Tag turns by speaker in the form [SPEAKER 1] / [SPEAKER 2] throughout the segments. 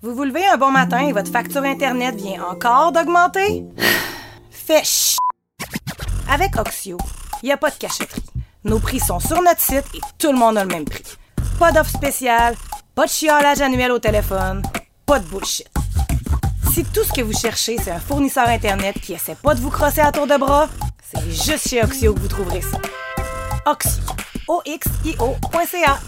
[SPEAKER 1] Vous vous levez un bon matin et votre facture Internet vient encore d'augmenter? Fait ch... Avec Oxio, il n'y a pas de cachotterie. Nos prix sont sur notre site et tout le monde a le même prix. Pas d'offre spéciale, pas de chiolage annuel au téléphone, pas de bullshit. Si tout ce que vous cherchez, c'est un fournisseur Internet qui essaie pas de vous crosser à tour de bras, c'est juste chez Oxio que vous trouverez ça. Oxio. O-X-I-O.ca.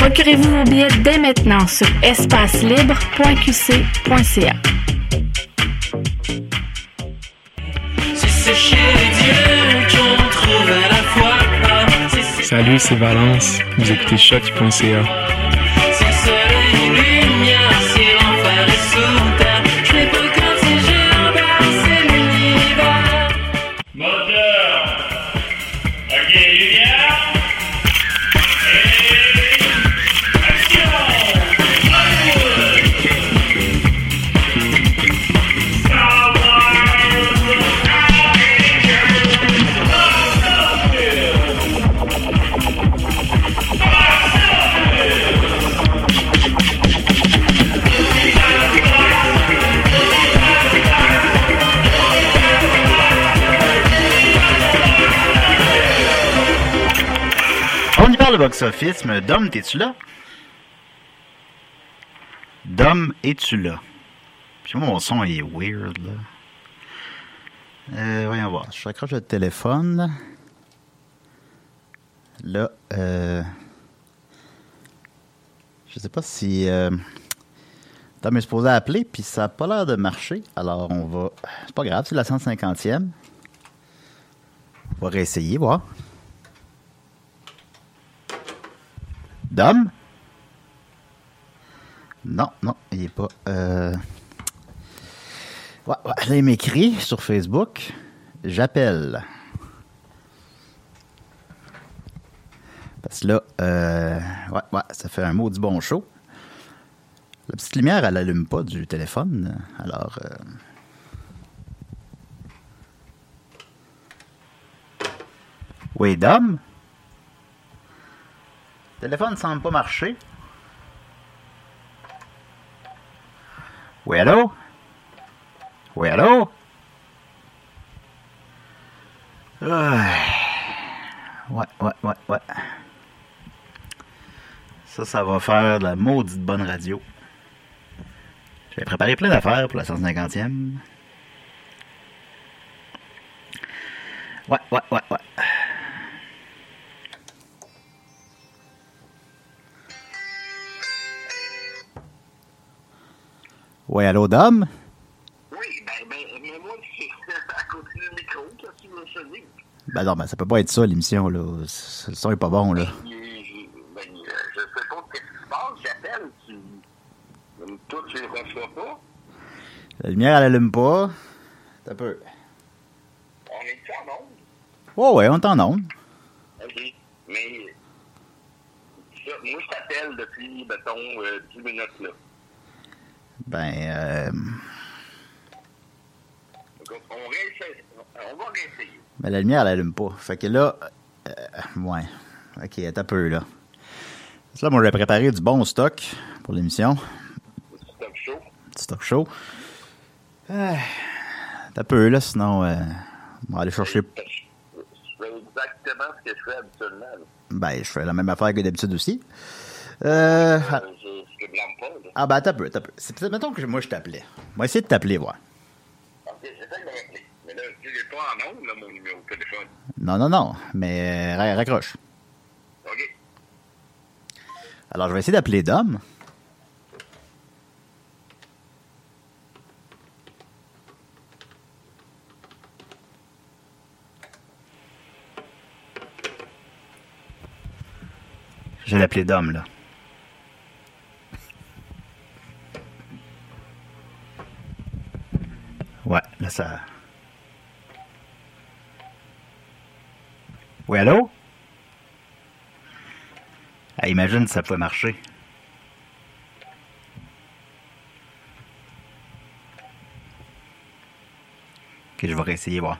[SPEAKER 2] Procurez-vous vos billets dès maintenant sur espacelibre.qc.ca.
[SPEAKER 3] Salut, c'est Valence. Vous écoutez choc.ca.
[SPEAKER 4] box-office, Dom, t'es-tu là? Dom, es-tu là? Puis mon son est weird, là. Euh, voyons voir. Je raccroche le téléphone. Là, euh... Je sais pas si... Euh... Dom est supposé appeler, puis ça a pas l'air de marcher. Alors, on va... C'est pas grave, c'est la 150e. On va réessayer, voir. Dom? Non, non, il est pas. Euh... Ouais, ouais, là, il m'écrit sur Facebook. J'appelle. Parce que là, euh... ouais, ouais, ça fait un maudit bon show. La petite lumière, elle allume pas du téléphone. Alors. euh, Oui, Dom? Le téléphone ne semble pas marcher. Oui, allô? Oui, allô? Ah. Ouais, ouais, ouais, ouais. Ça, ça va faire de la maudite bonne radio. J'ai préparé plein d'affaires pour la 150e. Ouais, ouais, ouais, ouais. Oui, allô, Dom?
[SPEAKER 5] Oui, ben, ben, mais moi, c'est à côté du micro, qu'est-ce que tu te dise?
[SPEAKER 4] Ben non, ben ça peut pas être ça, l'émission, là. Le son est pas bon, là.
[SPEAKER 5] Ben, euh, je sais pas ce qui se passe, j'appelle, tu... Comme toi, tu les reçois pas?
[SPEAKER 4] La lumière, elle allume pas. T'as peu.
[SPEAKER 5] On est en onde?
[SPEAKER 4] Ouais, ouais, on t'en onde.
[SPEAKER 5] OK. Mais, moi, je t'appelle depuis, mettons, euh, 10 minutes, là.
[SPEAKER 4] Ben, euh...
[SPEAKER 5] Donc, on, réessaye, on va réessayer.
[SPEAKER 4] ben, la lumière, elle allume pas. Fait que là, euh, ouais. Ok, t'as peu, là. Là, moi, j'ai préparé du bon stock pour l'émission.
[SPEAKER 5] Stop show.
[SPEAKER 4] Du stock show. Ah, T'as peu, là, sinon, euh, on va aller chercher.
[SPEAKER 5] Je fais exactement ce que je fais habituellement. là.
[SPEAKER 4] Ben, je fais la même affaire que d'habitude aussi. Euh, ah,
[SPEAKER 5] Euh, te blâme pas, là.
[SPEAKER 4] ah, ben, t'as peu, t'as peu. C'est peut-être, mettons que moi, je t'appelais. Va essayer de t'appeler, voir.
[SPEAKER 5] pas en ondes, là, mon numéro de téléphone.
[SPEAKER 4] Non, non, non, mais euh, raccroche.
[SPEAKER 5] OK.
[SPEAKER 4] Alors, je vais essayer d'appeler Dom. Je vais l'appeler Dom, là. Ouais, là, ça... Oui, allô? Ah, imagine si ça pouvait marcher. Ok, je vais réessayer voir.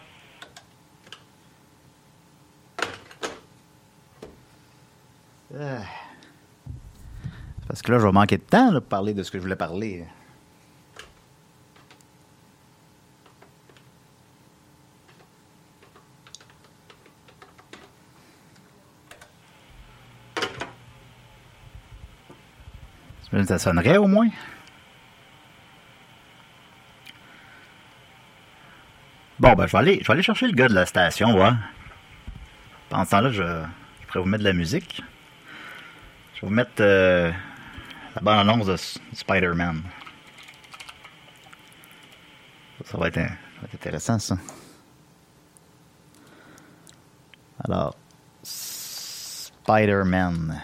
[SPEAKER 4] Ah. Parce que là, je vais manquer de temps là, pour parler de ce que je voulais parler. Ça sonnerait au moins? Bon, ben, je vais aller, je vais aller chercher le gars de la station, ouais. Pendant ce temps-là, je, je pourrais vous mettre de la musique. Je vais vous mettre euh, la bonne annonce de Spider-Man. Ça, ça va être intéressant, ça. Alors, Spider-Man.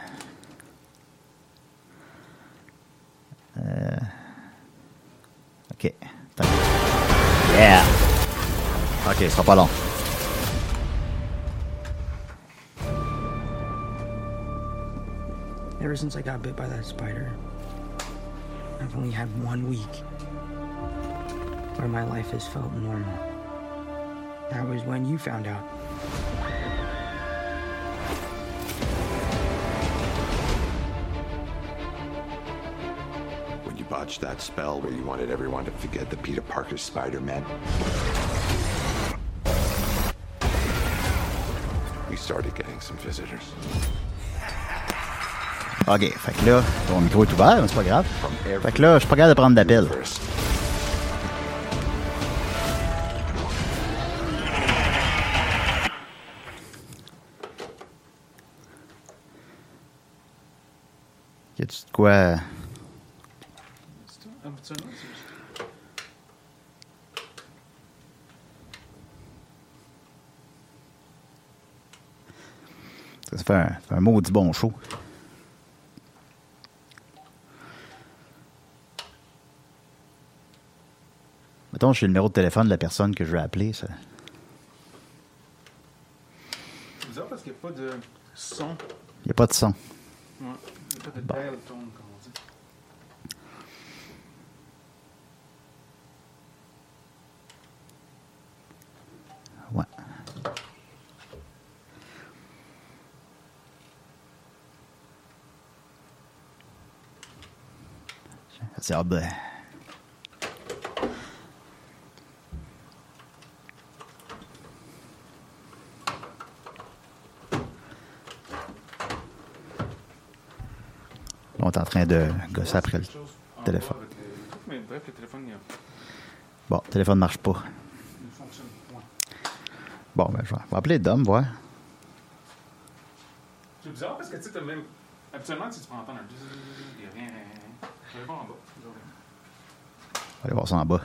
[SPEAKER 4] Ok, ce sera pas long.
[SPEAKER 6] Ever since I got bit by that spider, I've only had one week where my life has felt normal. That was when you found out.
[SPEAKER 7] When you botched that spell where you wanted everyone to forget the Peter Parker Spider-Man. We started getting some visitors.
[SPEAKER 4] Ok, fait que là, ton micro est ouvert, mais c'est pas grave. Fait que là, je suis pas capable de prendre d'appel. Y a-tu de quoi? Ça fait un, un maudit bon show. Mettons, j'ai le numéro de téléphone de la personne que je veux appeler. Ça.
[SPEAKER 8] C'est bizarre parce qu'il n'y a pas de son.
[SPEAKER 4] Il n'y a pas de son.
[SPEAKER 8] Ouais. Il n'y a pas de dial tone, On
[SPEAKER 4] est en train de gosser après le téléphone. Bon, le téléphone ne marche pas. Bon, ben, je vais appeler Dom, voir.
[SPEAKER 8] C'est bizarre parce que tu sais, même. Habituellement, tu peux entendre un. Il n'y a rien. Je vais voir en bas. Je vais voir.
[SPEAKER 4] On va aller voir ça en bas.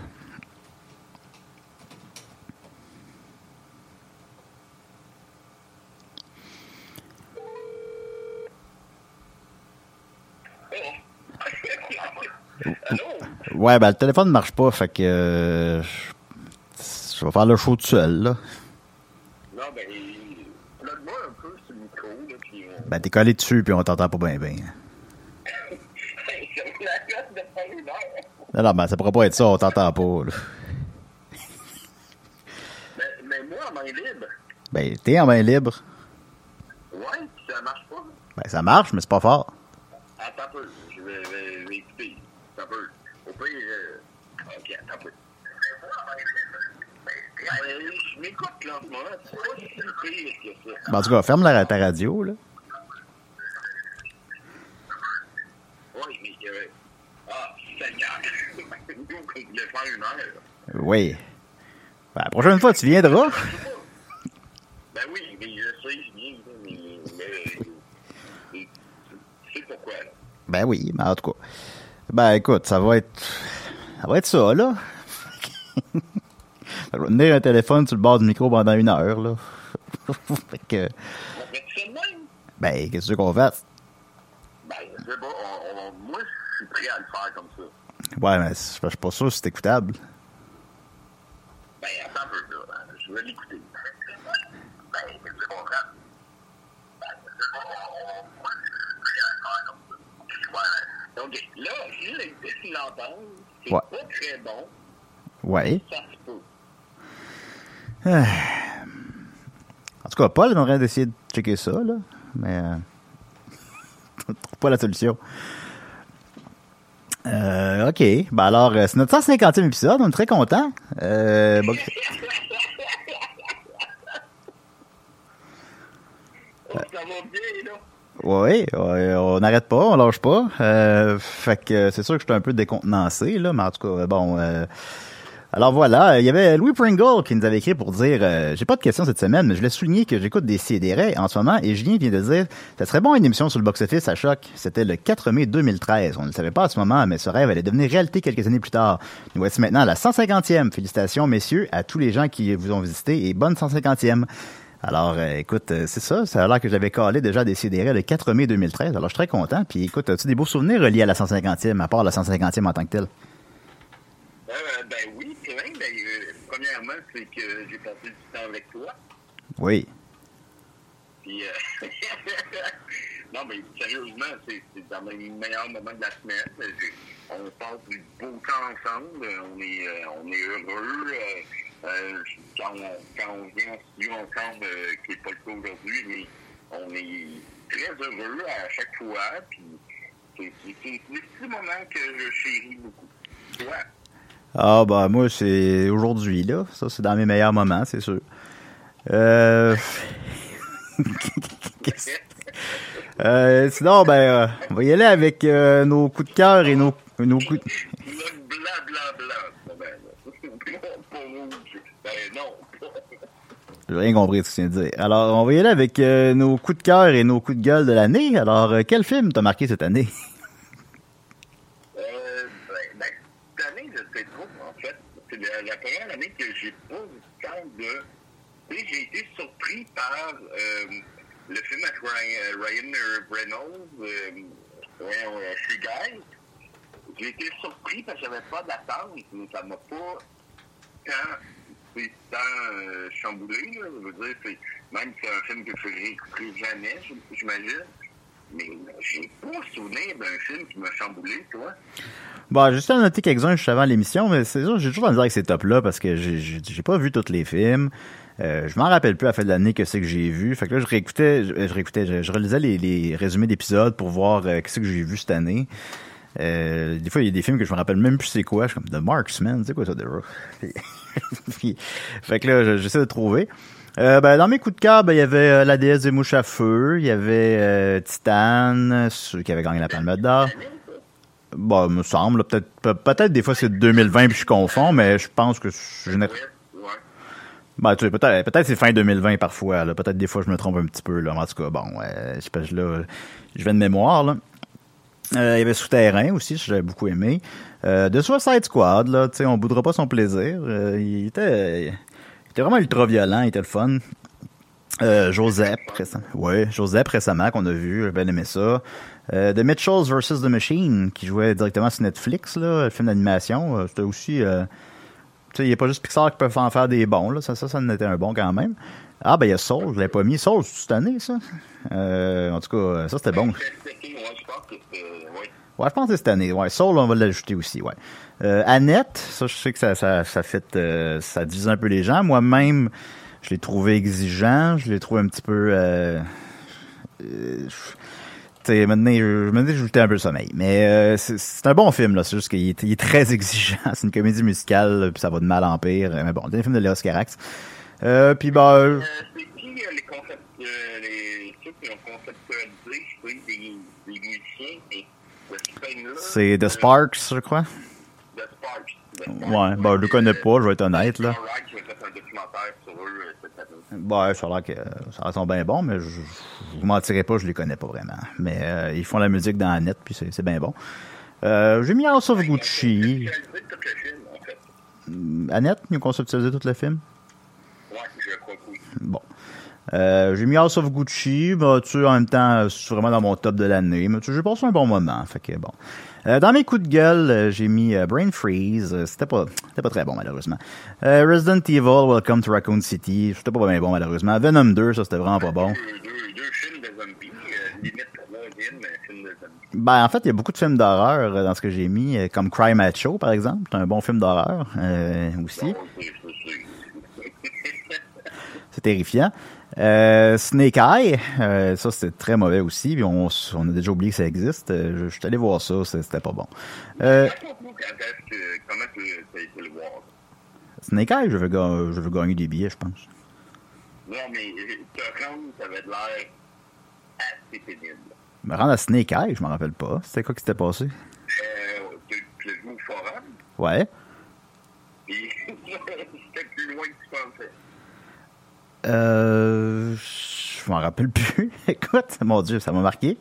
[SPEAKER 4] Ouais, ben le téléphone ne marche pas, fait que euh, je je vais faire le show tout seul, là.
[SPEAKER 5] Non, ben, donne-moi un peu sur le micro, là, puis.
[SPEAKER 4] Ben t'es collé dessus puis on t'entend pas bien bien.
[SPEAKER 5] Hey, c'est la gosse de faire une heure.
[SPEAKER 4] Non, non, ben ça pourrait pas être ça, on t'entend pas, là.
[SPEAKER 5] Mais, mais moi, en main libre,
[SPEAKER 4] Ben t'es en main libre.
[SPEAKER 5] ouais, ça marche pas.
[SPEAKER 4] Ben ça marche, mais c'est pas fort.
[SPEAKER 5] Attends un peu, je vais, vais, vais écouter. Attends un peu. Au pire, euh... ok, attends un peu. Ben, je m'écoute là en ce moment, c'est pas si pire que ça.
[SPEAKER 4] Ben, en tout cas, ferme la, ta radio, là.
[SPEAKER 5] Oui, mais euh... Voulait faire une heure.
[SPEAKER 4] Oui. Ben, la prochaine fois, tu viendras.
[SPEAKER 5] Ben oui, mais je sais, je viens, mais, mais, sais pourquoi, là?
[SPEAKER 4] Ben oui, mais en tout cas. Ben écoute, ça va être. Ça va être ça, là. Je vais tenir un téléphone sur le bord du micro pendant une heure, là. fait que. Ben, qu'est-ce que tu veux qu'on fasse?
[SPEAKER 5] Ben, je sais pas, on, on- moi, je suis prêt à le faire comme ça.
[SPEAKER 4] Ouais, mais je suis pas sûr si c'est écoutable.
[SPEAKER 5] Ben, attends un peu, là. Je vais l'écouter. Ben, qu'est-ce qu'on fait? Ben, là, je l'ai l'entendre. C'est
[SPEAKER 4] Ouais.
[SPEAKER 5] pas très bon.
[SPEAKER 4] Ouais.
[SPEAKER 5] Ça se peut.
[SPEAKER 4] En tout cas, Paul aimerait d'essayer de checker ça, là. Mais. Euh, trouve pas la solution. Euh, ok. Ben alors, euh, c'est notre 150e épisode. On est très contents. Euh, bon,
[SPEAKER 5] Oh, ça va bien, là.
[SPEAKER 4] Oui, ouais, on n'arrête pas, on lâche pas. Euh, fait que c'est sûr que je suis un peu décontenancé, là, mais en tout cas, bon. euh, alors voilà, il y avait Louis Pringle qui nous avait écrit pour dire euh, j'ai pas de questions cette semaine, mais je voulais souligner que j'écoute des CDR en ce moment et Julien vient de dire ça serait bon une émission sur le box-office à choc. C'était le 4 mai 2013. On ne le savait pas à ce moment, mais ce rêve allait devenir réalité quelques années plus tard. Nous voici maintenant à la 150e. Félicitations, messieurs, à tous les gens qui vous ont visité et bonne 150e. Alors, euh, écoute, euh, c'est ça. Ça a l'air que j'avais calé déjà des CDR le 4 mai 2013. Alors, je suis très content. Puis, écoute, as-tu des beaux souvenirs liés à la 150e, à part la 150e en tant que telle?
[SPEAKER 5] Euh, ben oui, c'est que j'ai passé du temps avec toi.
[SPEAKER 4] Oui.
[SPEAKER 5] Puis, euh, non, mais sérieusement, c'est dans mes meilleurs moments de la semaine. On passe du beau temps ensemble. On est, euh, on est heureux. Euh, euh, quand, on, quand on vient en studio ensemble, qui n'est pas le cas aujourd'hui, mais on est très heureux à chaque fois. Puis, c'est des petits moments que je chéris beaucoup. Toi?
[SPEAKER 4] Ah, bah, moi, c'est aujourd'hui, là. Ça, c'est dans mes meilleurs moments, c'est sûr. Euh... Euh, sinon, ben, euh, on va y aller avec euh, nos coups de cœur et nos, nos coups de... J'ai rien compris de ce que tu viens de dire. Alors, on va y aller avec euh, nos coups de cœur et nos coups de gueule de l'année. Alors, euh, quel film t'a marqué cette année?
[SPEAKER 5] Euh, ben, ben, cette année, je sais trop, en fait. C'est la, la première année que j'ai pas eu le temps de. Tu sais, j'ai été surpris par euh, le film avec Ryan, Ryan Reynolds, euh, ouais, ouais, Free Guy. J'ai été surpris parce que j'avais pas d'attente, mais ça m'a pas tant, euh, chamboulé. Je veux dire, même si c'est un film que je réécouterai jamais, j'imagine. Mais j'ai pas souvenir d'un film qui m'a chamboulé, toi.
[SPEAKER 4] Bon, j'ai juste à noter quelques-uns juste avant l'émission, mais c'est sûr, j'ai toujours à dire avec ces tops-là parce que j'ai- pas vu tous les films. Euh, je m'en rappelle plus à la fin de l'année que c'est que j'ai vu. Fait que là, je réécoutais, je, je réécoutais, je, relisais les, les résumés d'épisodes pour voir euh, qu'est-ce que j'ai vu cette année. Euh, des fois, il y a des films que je me rappelle même plus c'est quoi. Je suis comme The Marksman, c'est quoi ça? Puis- puis- fait que là, je- j'essaie de trouver. Euh, ben, dans mes coups de cœur, ben, il y avait euh, La déesse des mouches à feu, il y avait euh, Titan, ceux qui avaient gagné la Palme d'Or. Bon, me semble. Peut-être pe- peut-être des fois c'est 2020 puis je confonds, mais je pense que je n'ai- ben, tu sais, peut-être peut-être c'est fin 2020 parfois. là. Peut-être des fois je me trompe un petit peu. Là. En tout cas, bon, je sais là, je vais de mémoire. Là. Euh, il y avait Souterrain aussi, j'avais beaucoup aimé. De Suicide Squad, là, tu sais, on boudra pas son plaisir. Il était, il était vraiment ultra violent, il était le fun. Euh, Joseph, récemment. Ouais, Joseph récemment qu'on a vu, j'ai bien aimé ça. Euh, The Mitchells vs. The Machine, qui jouait directement sur Netflix, là, le film d'animation. Euh, C'était aussi. euh, tu sais, il n'y a pas juste Pixar qui peut en faire des bons, là. Ça, ça, ça en était un bon quand même. Ah, ben, il y a Soul, je l'avais pas mis. Soul, c'est cette année, ça? En tout cas, ça, c'était bon.
[SPEAKER 5] Ouais, je pense que c'était. Ouais.
[SPEAKER 4] Ouais, cette année. Ouais, Soul, on va l'ajouter aussi, ouais. Euh, Annette, ça, je sais que ça, ça, ça fait, euh, ça divise un peu les gens. Moi-même, je l'ai trouvé exigeant, je l'ai trouvé un petit peu, euh, euh, tu sais, maintenant, je, maintenant, je un peu le sommeil. Mais euh, c'est- un bon film, là. C'est juste qu'il est, très exigeant. C'est une comédie musicale, puis ça va de mal en pire. Mais bon, c'est un film de Léos Carax. Euh, puis bah, Euh,
[SPEAKER 5] c'est qui les concept, les, ceux qui ont conceptualisé, je sais, des, des musiciens,
[SPEAKER 4] c'est The Sparks, je crois. Ouais, bah, je le connais pas, je vais être honnête, là.
[SPEAKER 5] Te faire
[SPEAKER 4] Ouais, ça a l'air que ça a l'air bien bon, mais je, je vous mentirais pas, je les connais pas vraiment. Mais euh, ils font la musique dans la net, puis c'est bien bon. Euh, J'ai mis House of Gucci.
[SPEAKER 5] Fait.
[SPEAKER 4] Annette, nous conceptualisé tout le film?
[SPEAKER 5] Ouais, je crois que.
[SPEAKER 4] Bon. Euh, j'ai mis House of Gucci, bah, tu en même temps, c'est vraiment dans mon top de l'année, mais tu j'ai passé un bon moment, fait que bon. Euh, dans mes coups de gueule, euh, j'ai mis euh, Brain Freeze, c'était pas, c'était pas très bon malheureusement. Resident Evil, Welcome to Raccoon City, c'était pas bien bon malheureusement. Venom 2, ça c'était vraiment pas bon.
[SPEAKER 5] Deux, deux, deux films de zombies, limite troisième, mais film de zombies.
[SPEAKER 4] Ben en fait, il y a beaucoup de films d'horreur dans ce que j'ai mis, comme Cry Macho par exemple, c'est un bon film d'horreur aussi.
[SPEAKER 5] C'est
[SPEAKER 4] terrifiant. Euh, Snake Eye, euh, ça c'était très mauvais aussi, puis on, on a déjà oublié que ça existe. Euh, je, je suis allé voir ça, c'est- c'était pas bon. Euh,
[SPEAKER 5] comment tu as été le voir.
[SPEAKER 4] Snake Eye, je veux, je veux gagner des billets, je pense.
[SPEAKER 5] Non, mais te rendre, ça avait l'air assez pénible.
[SPEAKER 4] Me rendre à Snake Eye, je m'en rappelle pas. C'était quoi qui s'était passé?
[SPEAKER 5] Euh, tu tu l'as vu au forum,
[SPEAKER 4] Ouais.
[SPEAKER 5] puis c'était plus loin que tu pensais.
[SPEAKER 4] Euh, je m'en rappelle plus. Écoute, mon Dieu, ça m'a marqué.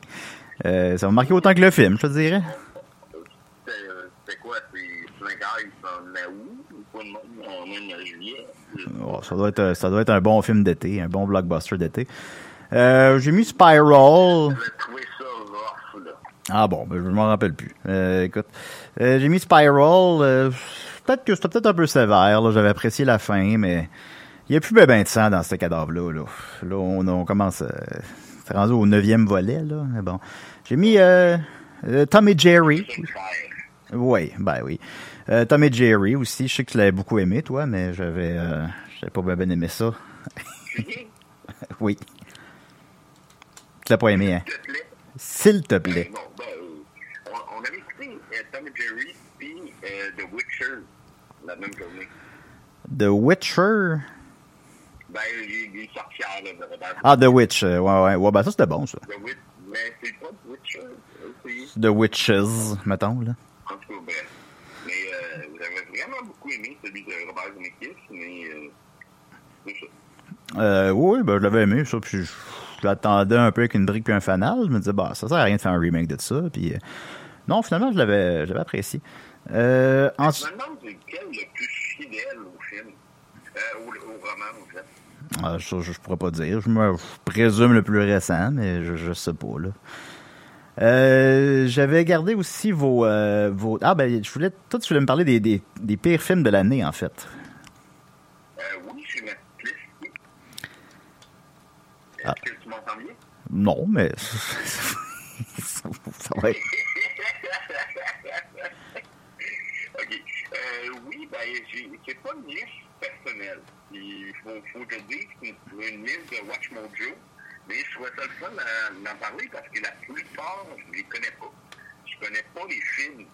[SPEAKER 4] Euh, ça m'a marqué autant que le film, je te dirais.
[SPEAKER 5] C'était euh, quoi? C'est 5 heures, ils sont en août, ou pas de même, en même en juillet?
[SPEAKER 4] Oh, ça, doit être, ça doit être un bon film d'été, un bon blockbuster d'été. Euh, j'ai mis Spiral. Ah bon, ben, je m'en rappelle plus. Euh, écoute, euh, j'ai mis Spiral. euh, peut-être que c'était peut-être un peu sévère. J'avais apprécié la fin, mais il n'y a plus ben, ben de sang dans ce cadavre-là. Là, là on, on commence... Euh, c'est rendu au neuvième volet. Là. Mais bon, j'ai mis euh, euh, Tom et Jerry. Oui, ben oui. Euh, Tom et Jerry aussi. Je sais que tu l'avais beaucoup aimé, toi, mais j'avais j'avais pas bien aimé ça. oui. Tu l'as pas aimé, hein?
[SPEAKER 5] S'il te plaît. Ben, on, avait écouté Tom et Jerry, puis The Witcher, la même journée.
[SPEAKER 4] The Witcher?
[SPEAKER 5] Ben, sorcières, là, de Robert.
[SPEAKER 4] Ah, The Witch. euh, ouais, ouais. Ouais, ben ça, c'était bon, ça.
[SPEAKER 5] The Witch, mais c'est pas The Witcher, c'est...
[SPEAKER 4] The Witches, mettons, là.
[SPEAKER 5] En tout cas, bref. Mais euh, j'avais vraiment beaucoup aimé celui de Robert Zemeckis, mais euh, c'est ça.
[SPEAKER 4] Euh, oui, ben, je l'avais aimé, ça, puis je, je l'attendais un peu avec une brique puis un fanal. Je me disais, bah, ça sert à rien de faire un remake de ça, puis... euh, non, finalement, je l'avais, je l'avais apprécié. Euh,
[SPEAKER 5] Je
[SPEAKER 4] ensuite...
[SPEAKER 5] me demande lequel le plus fidèle au film, euh, au, au roman,
[SPEAKER 4] ça, je, je pourrais pas dire. Je me je présume le plus récent, mais je, je sais pas, là. Euh, j'avais gardé aussi vos, euh, vos... Ah, ben, je voulais... Toi, tu voulais me parler des, des, des pires films de l'année, en fait.
[SPEAKER 5] Euh, oui, c'est ma liste. Est-ce
[SPEAKER 4] Ah.
[SPEAKER 5] que tu m'entends bien?
[SPEAKER 4] Non, mais... ça, ça va être...
[SPEAKER 5] OK. Euh, oui, ben, c'est pas une liste personnelle. Il faut, faut te dire c'est une liste de Watch Mojo, mais je trouvais ça le fun d'en- parler parce que la plupart, je les connais pas. Je connais pas les films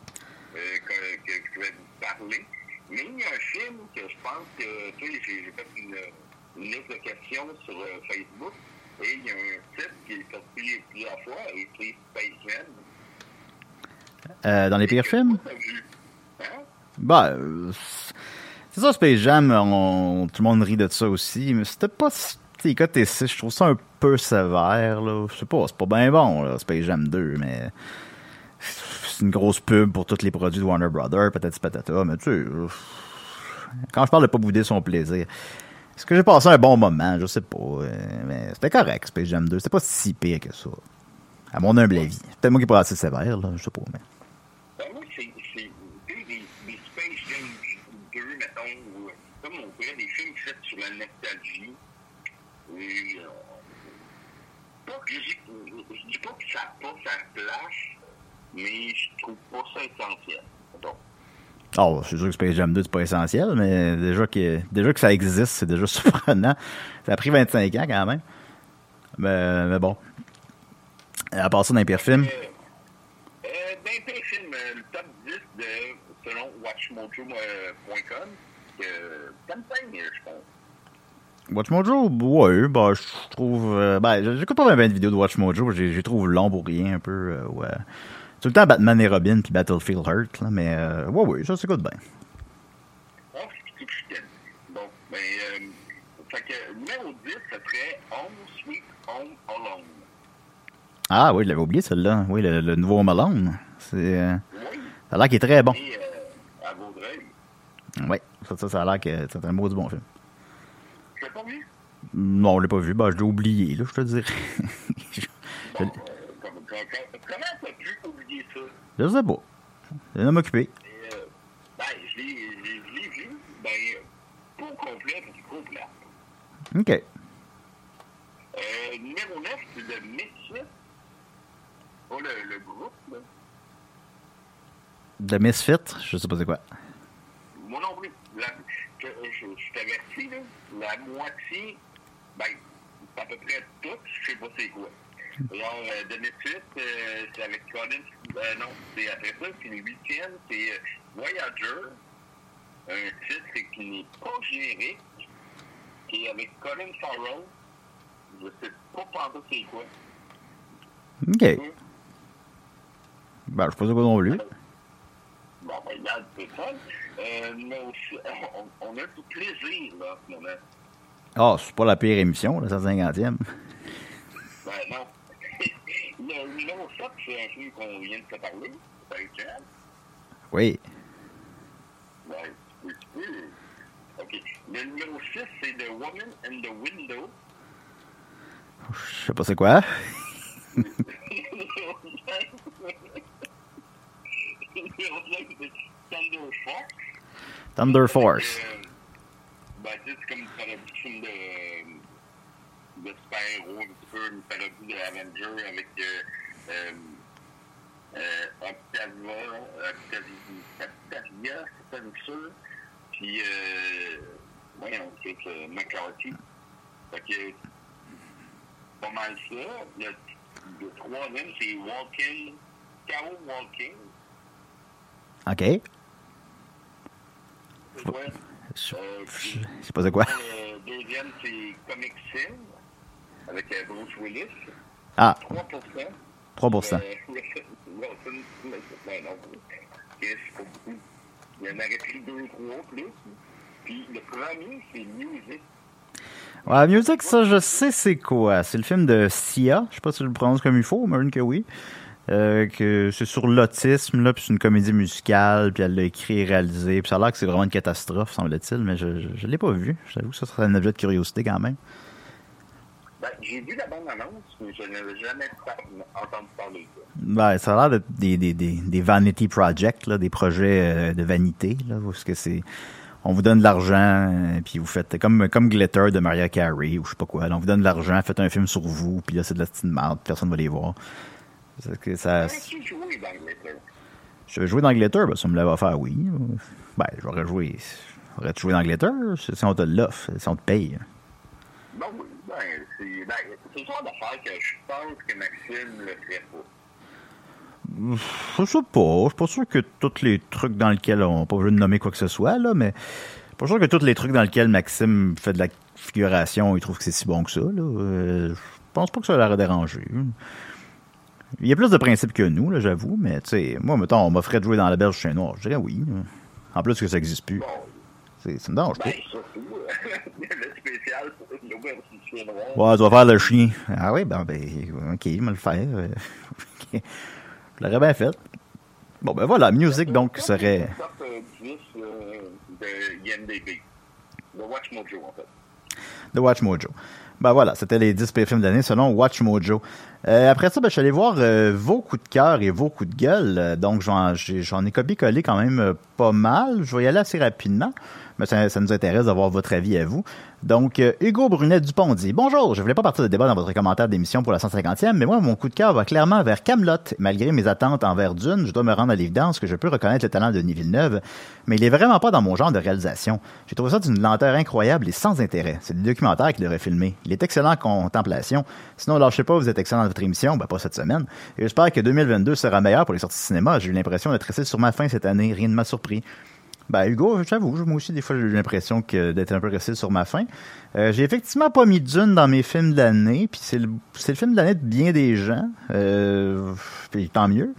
[SPEAKER 5] euh, que, que, que je vais vous parler. Mais il y a un film que je pense que, tu sais, j'ai fait une, une liste de questions sur euh, Facebook et il y a un titre qui est sorti plusieurs fois et c'est Space Jam.
[SPEAKER 4] Euh, dans les pires films?
[SPEAKER 5] Hein?
[SPEAKER 4] Bah, euh, c'est ça, Space Jam, tout le monde rit de ça aussi, mais c'était pas... côté 6, je trouve ça un peu sévère, là. Je sais pas, c'est pas bien bon, là, Space Jam 2, mais... C'est une grosse pub pour tous les produits de Warner Brothers, peut-être patata, mais tu sais... Quand je parle de pas bouder son plaisir... Est-ce que j'ai passé un bon moment? Je sais pas, euh, mais c'était correct, Space Jam 2. C'était pas si pire que ça. À mon humble avis. Peut-être moi qui pas assez sévère, là, je sais pas, mais...
[SPEAKER 5] Ben, moi, c'est, c'est, tu sais, des, des Space Jam 2, mettons, ou, comme on dirait, des films faits sur la nostalgie. Et, euh, pas que je, je dis pas que ça n'a pas sa place, mais je trouve pas ça essentiel. Donc,
[SPEAKER 4] Oh, c'est sûr que Space Jam 2, c'est pas essentiel, mais déjà que, déjà que ça existe, c'est déjà surprenant. Ça a pris 25 ans quand même. Mais, mais bon. À part ça, dans les films,
[SPEAKER 5] euh, euh, d'un pire film, euh, le top 10 de, selon WatchMojo.com, t'aimes bien, je pense.
[SPEAKER 4] Watch Mojo, ouais, bah, je trouve. euh, ben, j'écoute pas bien de vidéos de Watch Mojo, j'ai trouve long pour rien un peu. euh, ouais. Tout le temps Batman et Robin puis Battlefield Hurt, là, mais euh, ouais, ouais, ça s'écoute bien.
[SPEAKER 5] Bon, c'est ce que je t'aime. Bon, euh, fait que numéro 10, ce serait Home Sweet Home Alone.
[SPEAKER 4] Ah oui, je l'avais oublié, celle-là. Oui, le, le nouveau Malone. C'est, euh,
[SPEAKER 5] Oui.
[SPEAKER 4] ça a l'air qu'il est très bon.
[SPEAKER 5] Et euh, à
[SPEAKER 4] ça, ça a l'air que c'est un beau du bon film.
[SPEAKER 5] Tu l'as pas vu?
[SPEAKER 4] Non, on l'a pas vu. Ben, je l'ai oublié, là, je te dirais.
[SPEAKER 5] Bon, comme- comme- comment t'as pu oublier ça?
[SPEAKER 4] je sais pas. Je vais m'occuper.
[SPEAKER 5] Et, euh, ben, je l'ai je- je l'ai vu, ben, pas complet, mais c'est complet.
[SPEAKER 4] OK.
[SPEAKER 5] Euh, numéro 9, c'est le Misfit. Pas le, le groupe, là.
[SPEAKER 4] The Misfit, je sais pas c'est quoi.
[SPEAKER 5] Moi non plus. La, je, je, je t'avertis, là, la moitié, ben, c'est à peu près tout, je sais pas c'est quoi. Alors, euh, The Misfit, euh, c'est avec Colin, euh, non, c'est après ça, c'est le huitième, c'est euh, Voyager, un titre qui n'est pas générique, qui est avec Colin Farrell. Je sais pas pendant c'est quoi.
[SPEAKER 4] OK. Ben, je sais pas quoi non plus.
[SPEAKER 5] Bon, ben, regarde, c'est ça. Euh, mais aussi, on, on a du plaisir, là, en ce moment.
[SPEAKER 4] Ah, c'est pas la pire émission, la 150e.
[SPEAKER 5] Ben non. le numéro 7, c'est un film qu'on vient de te parler. Un Chad.
[SPEAKER 4] Oui.
[SPEAKER 5] Ben. OK. Le numéro 6, c'est The Woman and the Window.
[SPEAKER 4] Je sais pas c'est quoi.
[SPEAKER 5] le numéro 5, c'est Thunder Fox.
[SPEAKER 4] Thunder Force.
[SPEAKER 5] Euh, sais, c'est comme une parodie de film de, super-héros, un petit peu une parodie de Avenger avec euh, euh, euh, Octavia, Octavia, Octavia Spencer, puis, euh, voyons, c'est euh, McCarthy. Fait que, pas mal ça. Le, le troisième, c'est Walking, Cow Walking.
[SPEAKER 4] OK. Je
[SPEAKER 5] Euh,
[SPEAKER 4] je sais pas c'est quoi.
[SPEAKER 5] Le deuxième, c'est Comic Sin, avec euh, Bruce Willis.
[SPEAKER 4] Ah,
[SPEAKER 5] 3%.
[SPEAKER 4] 3%.
[SPEAKER 5] Euh, Wilson, ben beaucoup. Il y en aurait pris deux, trois plus. Puis le premier, c'est Music.
[SPEAKER 4] Ouais, Music, ça, je sais c'est quoi. C'est le film de Sia. Je sais pas si je le prononce comme il faut, mais que oui. Euh, que c'est sur l'autisme, là, puis c'est une comédie musicale, puis elle l'a écrit et réalisé, puis ça a l'air que c'est vraiment une catastrophe, semble-t-il, mais je, je l'ai pas vu. J'avoue que ça serait un objet de curiosité quand même.
[SPEAKER 5] Ben, j'ai vu la bande annonce, mais je n'avais jamais entendu parler de ça.
[SPEAKER 4] Ben, ça a l'air d'être des, des, des, des vanity projects, là, des projets euh, de vanité, là, parce que c'est... On vous donne de l'argent, euh, puis vous faites comme, comme Glitter de Maria Carey, ou je sais pas quoi. là, on vous donne de l'argent, faites un film sur vous, puis là, c'est de la petite merde, personne va les voir. Ça,
[SPEAKER 5] Aurais-tu
[SPEAKER 4] je vais jouer dans Glitter, ben, ça me l'a faire, oui. Ben, j'aurais joué. J'aurais joué dans Glitter, si on te l'offre, si on te paye.
[SPEAKER 5] Ben oui, ben, c'est ben, le genre d'affaire que je pense que Maxime le ferait pas.
[SPEAKER 4] Je sais pas. Je suis pas sûr que tous les trucs dans lesquels on pas besoin de nommer quoi que ce soit, là, mais je suis pas sûr que tous les trucs dans lesquels Maxime fait de la figuration, il trouve que c'est si bon que ça. Là. Euh, je pense pas que ça l'aurait dérangé. Il y a plus de principes que nous, là, j'avoue, mais tu sais, moi, mettons, on m'offrait de jouer dans la berge chien noir. Je dirais oui. En plus que ça n'existe plus.
[SPEAKER 5] Bon,
[SPEAKER 4] C'est, ça me dérange pas.
[SPEAKER 5] ben, surtout, le spécial pour l'auberge du chien noir.
[SPEAKER 4] Ouais, tu vas faire le chien. Ah oui, ben, ben ok, je vais le faire. Euh. Je l'aurais bien fait. Bon, ben voilà, musique donc serait.
[SPEAKER 5] Euh, 10 euh, de IMDB. Watch Mojo, en fait.
[SPEAKER 4] de Watch Mojo. Ben voilà, c'était les 10 pires films de l'année selon Watch Mojo. Euh, après ça, ben, je suis allé voir euh, vos coups de cœur et vos coups de gueule. Euh, donc, j'en, ai copié-collé quand même pas mal. Je vais y aller assez rapidement. Mais ça, nous intéresse d'avoir votre avis à vous. Donc, Hugo Brunet Dupont dit Bonjour, je voulais pas partir de débat dans votre commentaire d'émission pour la 150e, mais moi, mon coup de cœur va clairement vers Camelot. Malgré mes attentes envers Dune, je dois me rendre à l'évidence que je peux reconnaître le talent de Denis Villeneuve, mais il est vraiment pas dans mon genre de réalisation. J'ai trouvé ça d'une lenteur incroyable et sans intérêt. C'est des documentaires qu'il devrait filmer. Il est excellent en contemplation. Sinon, lâchez pas, vous êtes excellent émission, ben pas cette semaine. J'espère que 2022 sera meilleur pour les sorties cinéma. J'ai eu l'impression d'être resté sur ma fin cette année. Rien ne m'a surpris. Ben, Hugo, j'avoue, moi aussi, des fois, j'ai eu l'impression que d'être un peu resté sur ma fin. Euh, j'ai effectivement pas mis Dune dans mes films de l'année, puis c'est le, film de l'année de bien des gens. Euh, puis tant mieux.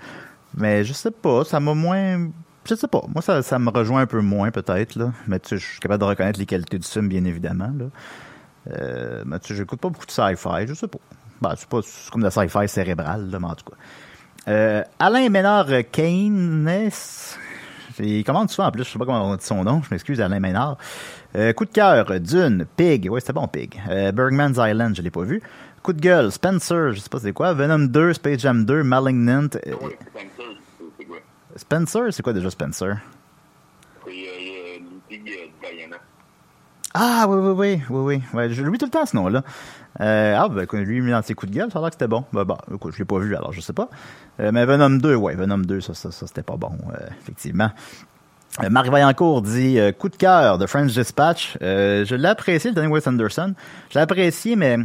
[SPEAKER 4] Mais je sais pas, ça m'a moins. Je sais pas. Moi, ça, ça me rejoint un peu moins, peut-être, là. Mais tu sais, je suis capable de reconnaître les qualités du film, bien évidemment, là. Euh, mais tu sais, j'écoute pas beaucoup de sci-fi, je sais pas. Ben, c'est pas c'est comme de la sci-fi cérébrale, là, mais en tout cas. Euh, Alain Ménard Keynes. Il commande souvent en plus, je sais pas comment on dit son nom, je m'excuse Alain Ménard. Euh, coup de cœur, Dune, Pig, ouais c'était bon Pig. Euh, Bergman's Island, je l'ai pas vu. Coup de gueule, Spencer, je sais pas c'est quoi. Venom 2, Space Jam 2, Malignant.
[SPEAKER 5] Spencer, c'est- quoi?
[SPEAKER 4] Spencer, c'est quoi déjà Spencer?
[SPEAKER 5] C'est Diana.
[SPEAKER 4] Ah oui, oui, oui, oui, oui. Ouais, je l'oublie tout le temps ce nom-là. Euh, ah, ben, lui, il mis dans ses coups de gueule, ça a l'air que c'était bon. Ben, bon, écoute, je l'ai pas vu, alors je sais pas. Euh, mais Venom 2, ouais, Venom 2, ça, ça, ça c'était pas bon, euh, effectivement. Marc Vaillancourt dit coup de cœur de French Dispatch. Je l'ai apprécié, le dernier Wes Anderson. Je l'ai apprécié, mais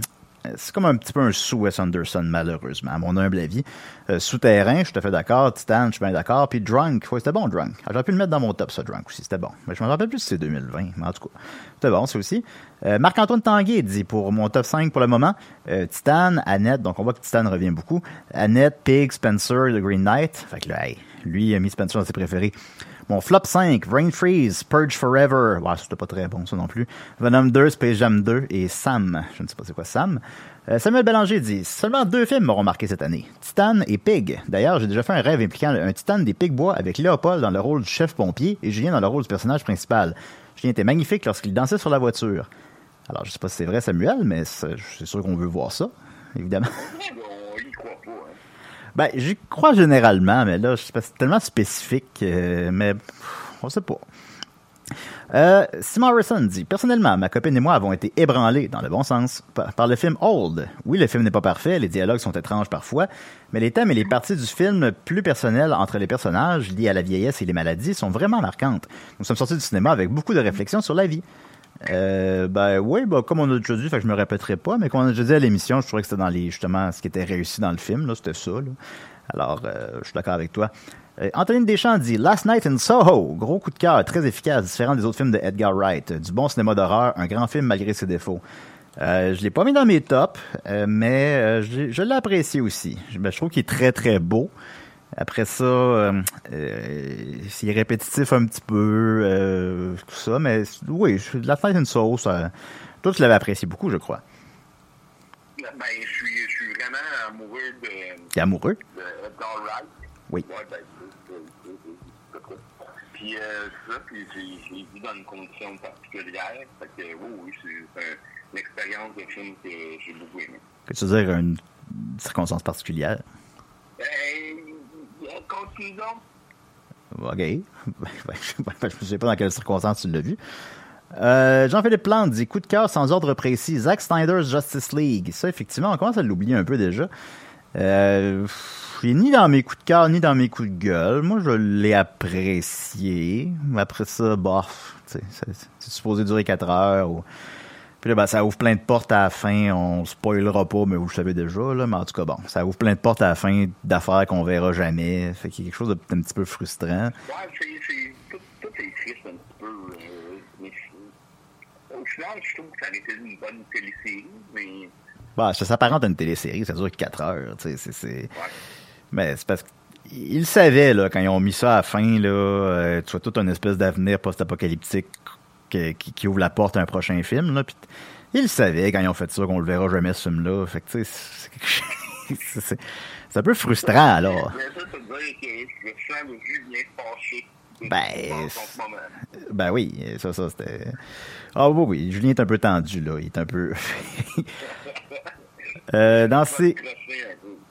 [SPEAKER 4] c'est comme un petit peu un sous-Wes Anderson, malheureusement, à mon humble avis. Euh, Souterrain, je suis tout à fait d'accord. Titan, je suis bien d'accord. Puis Drunk, c'était bon, Drunk. Ah, J'aurais pu le mettre dans mon top, ça, Drunk aussi, c'était bon. Mais je me rappelle plus si c'est 2020, mais en tout cas, c'était bon, c'est aussi. Euh, Marc-Antoine Tanguay dit pour mon top 5 pour le moment, euh, Titan, Annette, donc on voit que Titan revient beaucoup. Annette, Pig, Spencer, The Green Knight. Fait que là, hey, lui, il a mis Spencer dans ses préférés. Mon flop 5, Rain Freeze, Purge Forever. Ouais, c'était pas très bon, ça non plus. Venom 2, Space Jam 2 et Sam. Je ne sais pas c'est quoi Sam. Euh, Samuel Bélanger dit Seulement deux films m'auront marqué cette année Titan et Pig. D'ailleurs, j'ai déjà fait un rêve impliquant un Titan des Pigbois avec Léopold dans le rôle du chef pompier et Julien dans le rôle du personnage principal. Julien était magnifique lorsqu'il dansait sur la voiture. Alors, je sais pas si c'est vrai, Samuel, mais c'est c'est sûr qu'on veut voir ça, évidemment.
[SPEAKER 5] On y croit pas. Hein.
[SPEAKER 4] Ben, j'y crois généralement, mais là, c'est tellement spécifique, euh, mais on sait pas. Euh, Simon Harrison dit Personnellement, ma copine et moi avons été ébranlés, dans le bon sens, par le film Old. Oui, le film n'est pas parfait, les dialogues sont étranges parfois, mais les thèmes et les parties du film plus personnelles entre les personnages, liés à la vieillesse et les maladies, sont vraiment marquantes. Nous sommes sortis du cinéma avec beaucoup de réflexions sur la vie. Euh, ben oui, ben, comme on a déjà dit, fait que je me répéterai pas, mais comme on a déjà dit à l'émission, je trouvais que c'était dans les justement ce qui était réussi dans le film, là, c'était ça. Alors, euh, je suis d'accord avec toi. Euh, Anthony Deschamps dit Last Night in Soho, gros coup de cœur, très efficace, différent des autres films de Edgar Wright, du bon cinéma d'horreur, un grand film malgré ses défauts. Euh, je l'ai pas mis dans mes tops, euh, mais je, je l'ai apprécié aussi. Ben, je trouve qu'il est très très beau. Après ça, euh, euh, c'est répétitif un petit peu, euh, tout ça, mais oui, je- la fête une sauce. Toi, tu l'avais apprécié beaucoup, je crois.
[SPEAKER 5] Ben, je suis, je suis vraiment amoureux de,
[SPEAKER 4] T'es amoureux?
[SPEAKER 5] de Wright.
[SPEAKER 4] Oui.
[SPEAKER 5] Ouais, ben. Puis, euh, ça, puis j'ai j'ai vu dans une condition particulière. Fait que, oui, oui, c'est un- une expérience de film que j'ai beaucoup aimé.
[SPEAKER 4] Que tu veux dire une circonstance particulière?
[SPEAKER 5] Ben,
[SPEAKER 4] OK. Je ne sais pas dans quelles circonstances tu l'as vu. Euh, Jean-Philippe Plante dit coup de cœur sans ordre précis. Zack Snyder's Justice League. Ça, effectivement, on commence à l'oublier un peu déjà. Euh, ni dans mes coups de cœur, ni dans mes coups de gueule. Moi, je l'ai apprécié. Après ça, bof. c'est supposé durer 4 heures. Ou... Puis là, ben, ça ouvre plein de portes à la fin. On spoilera pas, mais vous le savez déjà. Là. Mais en tout cas, bon, ça ouvre plein de portes à la fin d'affaires qu'on verra jamais. Fait qu'il y a quelque chose d'un petit peu frustrant.
[SPEAKER 5] ouais, c'est, c'est, tout, tout est triste un petit peu. Euh, mais au final, je trouve que ça aurait été une bonne télésérie, mais
[SPEAKER 4] Bah, ça s'apparente à une télésérie, ça dure 4 heures, tu sais, c'est, c'est...
[SPEAKER 5] ouais.
[SPEAKER 4] Mais c'est parce qu'ils le savaient, là, quand ils ont mis ça à la fin, là, euh, tu vois tout un espèce d'avenir post-apocalyptique qui, qui- qui ouvre la porte à un prochain film, là, puis ils le savaient quand ils ont fait ça, qu'on le verra jamais, ce film-là, fait que, tu sais, c'est, un peu frustrant, alors.
[SPEAKER 5] Mais ça, ça veut dire que je sens le jus bien fâché. de
[SPEAKER 4] Ben. Ben oui, ça, ça, c'était... Ah oui, oui, Julien est un peu tendu, là, il est un peu... euh, dans ses...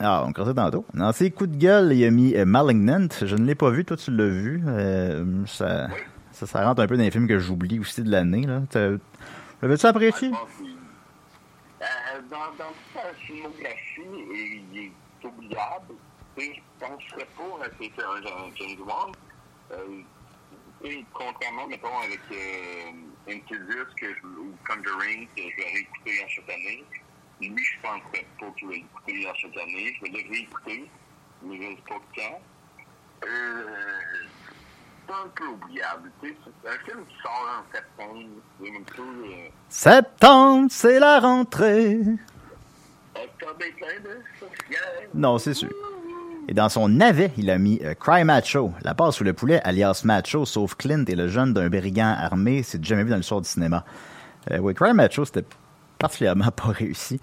[SPEAKER 4] Ah, on tantôt. Dans ses coups de gueule, il a mis euh, Malignant. Je ne l'ai pas vu, toi tu l'as vu. Euh, ça, ça, ça rentre un peu dans les films que j'oublie aussi de l'année. L'avais-tu apprécié?
[SPEAKER 5] Euh, dans, dans toute sa filmographie, il est oubliable. Je penserais pas un James Bond. Euh, contrairement, mettons, avec euh, Insidious ou Conjuring, que je vais réécouter à chaque année, lui, je penserais pas que je vais écouter à chaque année. Je vais le réécouter, mais je ne sais pas quand. Euh, peu oubliable. tu sais. C'est un film qui sort en septembre. Euh,
[SPEAKER 4] Septembre, c'est la rentrée.
[SPEAKER 5] Octobre est plein de social.
[SPEAKER 4] Non, c'est sûr. Et dans son navet, il a mis euh, Cry Macho, la passe sous le poulet, alias Macho, sauf Clint et le jeune d'un brigand armé, c'est jamais vu dans l'histoire du cinéma. Euh, oui, Cry Macho, c'était particulièrement pas réussi.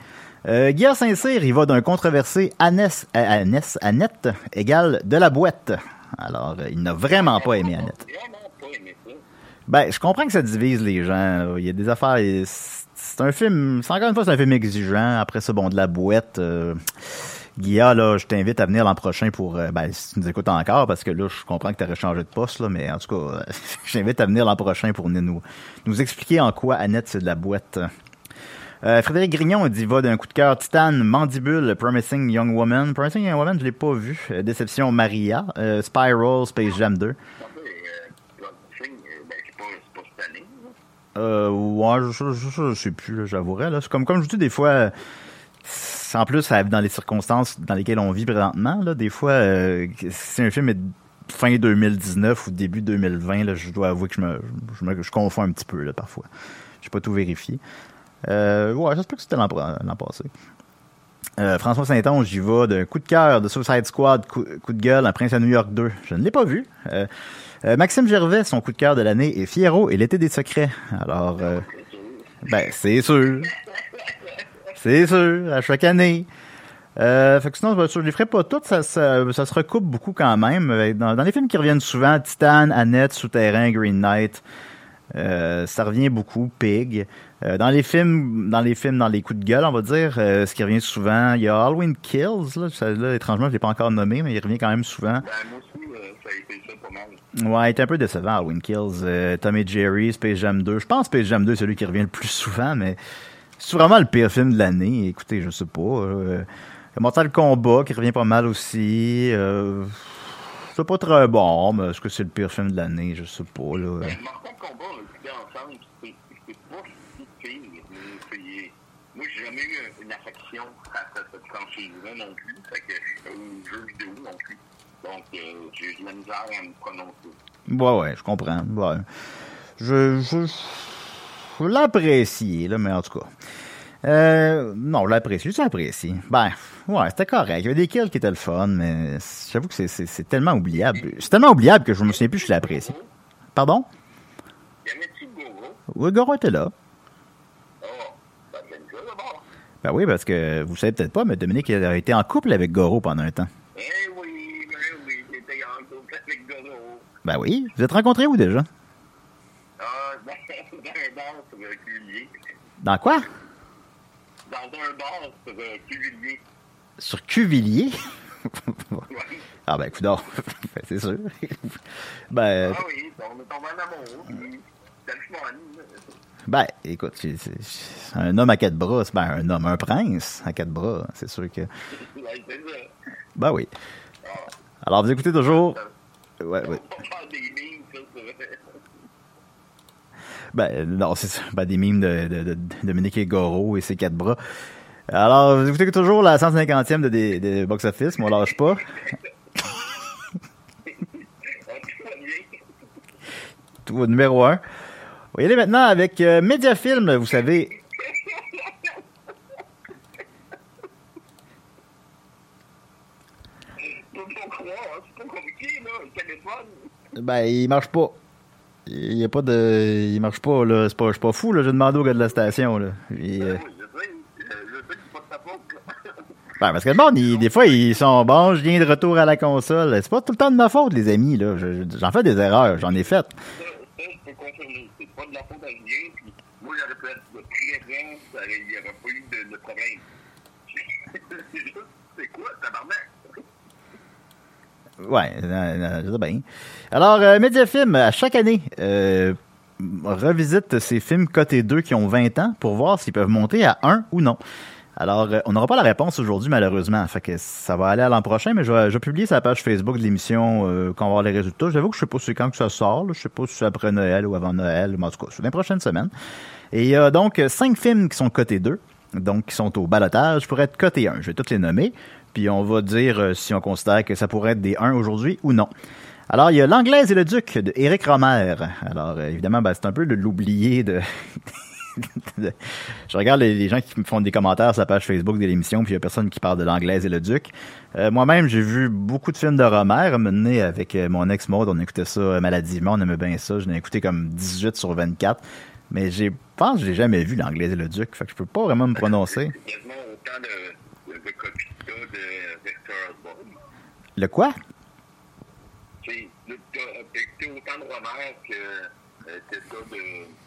[SPEAKER 4] Euh, Guillaume Saint-Cyr, il va d'un controversé euh, Annès, Annette égale de la boîte. Alors, euh, il n'a vraiment pas aimé Annette. Ben, je comprends que ça divise les gens. Il y a des affaires. C'est un film. Encore une fois, c'est un film exigeant. Après ça, bon, de la boîte. Euh, Guilla, là, je t'invite à venir l'an prochain pour. euh, ben, si tu nous écoutes encore, parce que là, je comprends que tu aurais changé de poste, là, mais en tout cas, euh, je t'invite à venir l'an prochain pour nous, nous expliquer en quoi Annette, c'est de la boîte. Euh, Frédéric Grignon dit va d'un coup de cœur Titane, Mandibule, Promising Young Woman. Promising Young Woman, je l'ai pas vu. Euh, Déception Maria, euh, Spiral, Space Jam 2.
[SPEAKER 5] En fait, euh,
[SPEAKER 4] ouais, je, je, je, sais plus, j'avouerais. Comme, comme je vous dis, des fois, en plus, dans les circonstances dans lesquelles on vit présentement, là, des fois, euh, si un film est fin 2019 ou début 2020, là, je dois avouer que je me, je me je confonds un petit peu, là, parfois. J'ai pas tout vérifié. Euh, ouais, j'espère que c'était l'an passé. Euh, François Saint-Onge, j'y vais d'un coup de cœur de Suicide Squad, coup, de gueule, un Prince à New York 2. Je ne l'ai pas vu. Euh, Maxime Gervais, son coup de cœur de l'année est Fiero et l'été des secrets. Alors, ben, c'est sûr. C'est sûr, à chaque année. Fait que sinon, je les ferai pas toutes, ça, se recoupe beaucoup quand même. Dans, dans les films qui reviennent souvent, Titan, Annette, Souterrain, Green Knight, euh, ça revient beaucoup, Pig. Euh, dans les films, dans les films, dans les coups de gueule, on va dire, euh, ce qui revient souvent, il y a Halloween Kills, là, ça, là étrangement, je l'ai pas encore nommé, mais il revient quand même souvent. Ouais, il est un peu décevant, Halloween Kills. Tom et Jerry, Space Jam 2. Je pense que Space Jam 2 est celui qui revient le plus souvent, mais c'est vraiment le pire film de l'année. Écoutez, je sais pas. Mortal Kombat qui revient pas mal aussi. C'est pas très bon, mais est-ce que c'est le pire film de l'année? Je sais pas. Là.
[SPEAKER 5] Ben, Mortal Kombat, on l'a écouté ensemble, c'est c'est pas si pire. mais c'est- Moi, j'ai jamais eu une affection face à cette franchise-là non plus, fait que, au jeu vidéo non plus. Donc, euh, j'ai de la misère à me prononcer.
[SPEAKER 4] Ouais, ouais, je comprends. Ouais. Je, je, je l'apprécie, là, mais en tout cas. Euh, non, je l'apprécie, je l'apprécie. Ben, ouais, c'était correct. Il y avait des kills qui étaient le fun, mais j'avoue que c'est- tellement oubliable. C'est tellement oubliable que je me souviens plus que je l'ai apprécié. Pardon?
[SPEAKER 5] Y avait-tu Goro?
[SPEAKER 4] Oui, Goro était là.
[SPEAKER 5] Oh, ça fait ça d'abord.
[SPEAKER 4] Ben oui, parce que vous savez peut-être pas, mais Dominique a été en couple avec Goro pendant un temps.
[SPEAKER 5] Eh oui, ben oui, j'étais en couple avec Goro.
[SPEAKER 4] Ben oui. Vous êtes rencontrés où déjà?
[SPEAKER 5] Ah, dans, dans un bar sur Cuvillier.
[SPEAKER 4] Dans quoi?
[SPEAKER 5] Dans un bar sur Cuvillier.
[SPEAKER 4] Sur Cuvillier? Ah ben, écoute c'est sûr. ben,
[SPEAKER 5] Ah oui, on est tombé en amour. C'était le fun.
[SPEAKER 4] Ben, écoute, un homme à quatre bras, c'est ben un homme, un prince à quatre bras, c'est sûr que. Ben oui. Alors, vous écoutez toujours. Ouais, ouais. Ben, non, c'est ben, des mimes de, de, de, Dominique Egoro et ses quatre bras. Alors, vous écoutez toujours la 150e de, de, Box Office, mais on lâche pas. Numéro 1. Vous y allez maintenant avec euh, Mediafilm, vous savez. Ben, il marche pas. Il y a pas de. Il marche pas, là. C'est pas... Je suis pas fou, là. J'ai demandé au gars de la station, là. Euh, ben, parce que le monde, des fois, ils sont bons, je viens de retour à la console. C'est pas tout le temps de ma faute, les amis, là. J'en fais des erreurs, j'en ai
[SPEAKER 5] faites de la faute à rien, puis moi, j'aurais pu être ça aurait- il n'y aurait pas eu de, de problème. c'est juste, c'est quoi, tabarnak?
[SPEAKER 4] Ouais, euh, euh, je sais bien. Alors, euh, Mediafilm, à chaque année, euh, revisite ces films cotés 2 qui ont 20 ans pour voir s'ils peuvent monter à 1 ou non. Alors, euh, on n'aura pas la réponse aujourd'hui, malheureusement. Fait ça va aller à l'an prochain, mais je vais, je publier sur page Facebook de l'émission euh, quand on va les résultats. J'avoue que je sais pas c'est quand que ça sort. là. Je sais pas si c'est après Noël ou avant Noël, mais en tout cas, c'est les prochaines semaines. Et il y a donc cinq films qui sont cotés 2, donc qui sont au balotage pour être cotés 1. Je vais tous les nommer, puis on va dire euh, si on considère que ça pourrait être des 1 aujourd'hui ou non. Alors, il y a L'Anglaise et le Duc de Éric Romer. Alors, euh, évidemment, ben, c'est un peu de l'oublier de... Je regarde les, gens qui me font des commentaires sur la page Facebook de l'émission, puis il y a personne qui parle de L'Anglaise et le Duc. Euh, Moi-même, j'ai vu beaucoup de films de Romer, mené avec euh, mon ex-mode. On écoutait ça euh, maladivement, on aimait bien ça. Je l'ai écouté comme 18 sur 24. Mais j'ai pense que j'ai jamais vu l'anglais et le duc, fait que je peux pas vraiment me prononcer. Le quoi?
[SPEAKER 5] Autant de que euh, t'as de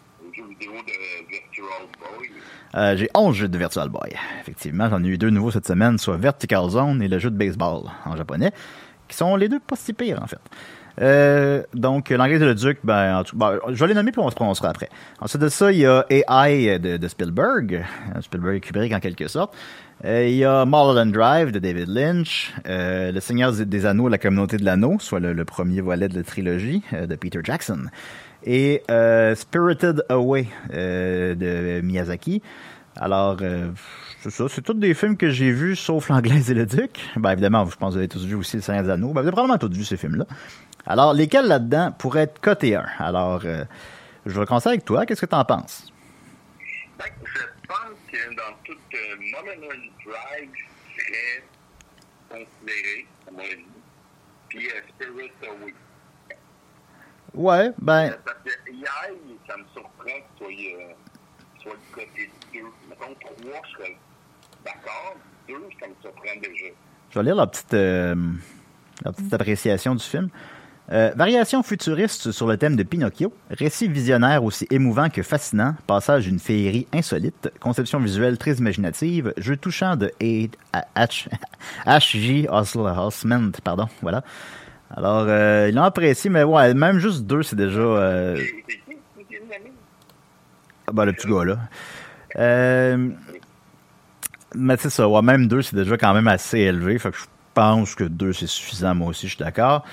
[SPEAKER 4] Euh, j'ai 11 jeux de Virtual Boy. Effectivement, j'en ai eu deux nouveaux cette semaine, soit Vertical Zone et le jeu de baseball en japonais, qui sont les deux pas si pires en fait. Euh, donc, l'anglais de le Duc, ben, ben, je vais les nommer puis on se prononcera après. Ensuite de ça, il y a AI de, de Spielberg, euh, Spielberg et Kubrick en quelque sorte. Il y a Mulholland Drive de David Lynch, Le Seigneur des Anneaux, La Communauté de l'Anneau, soit le, premier volet de la trilogie de Peter Jackson. Et euh, Spirited Away euh, de Miyazaki. Alors, euh, c'est ça, c'est tous des films que j'ai vus, sauf l'Anglaise et le Duc. Ben, évidemment, je pense que vous avez tous vu aussi Le Seigneur des Anneaux. Ben, vous avez probablement tous vu ces films-là. Alors, lesquels là-dedans pourraient être cotés 1? Alors, je vais commencer avec toi. Qu'est-ce que tu en penses?
[SPEAKER 5] Ben, je pense que dans toute Mulholland Drive serait considéré, à mon avis, puis Spirit Away.
[SPEAKER 4] Ouais, ben,
[SPEAKER 5] Parce que hier, ça me surprend que tu sois, euh, côté 2. Mettons 3, je serais d'accord. 2, ça me surprend déjà.
[SPEAKER 4] je vais lire la petite, euh, la petite appréciation du film. Euh, variation futuriste sur le thème de Pinocchio, récit visionnaire aussi émouvant que fascinant, passage d'une féerie insolite, conception visuelle très imaginative, jeu touchant de H. H.J. Osman, pardon, voilà. Alors, euh, il a apprécié, mais ouais, même juste deux, c'est déjà... euh? Ah, ben, le petit gars, là. Euh, mais c'est ça, ouais, même deux, c'est déjà quand même assez élevé. Fait que je pense que deux, c'est suffisant. Moi aussi, je suis d'accord.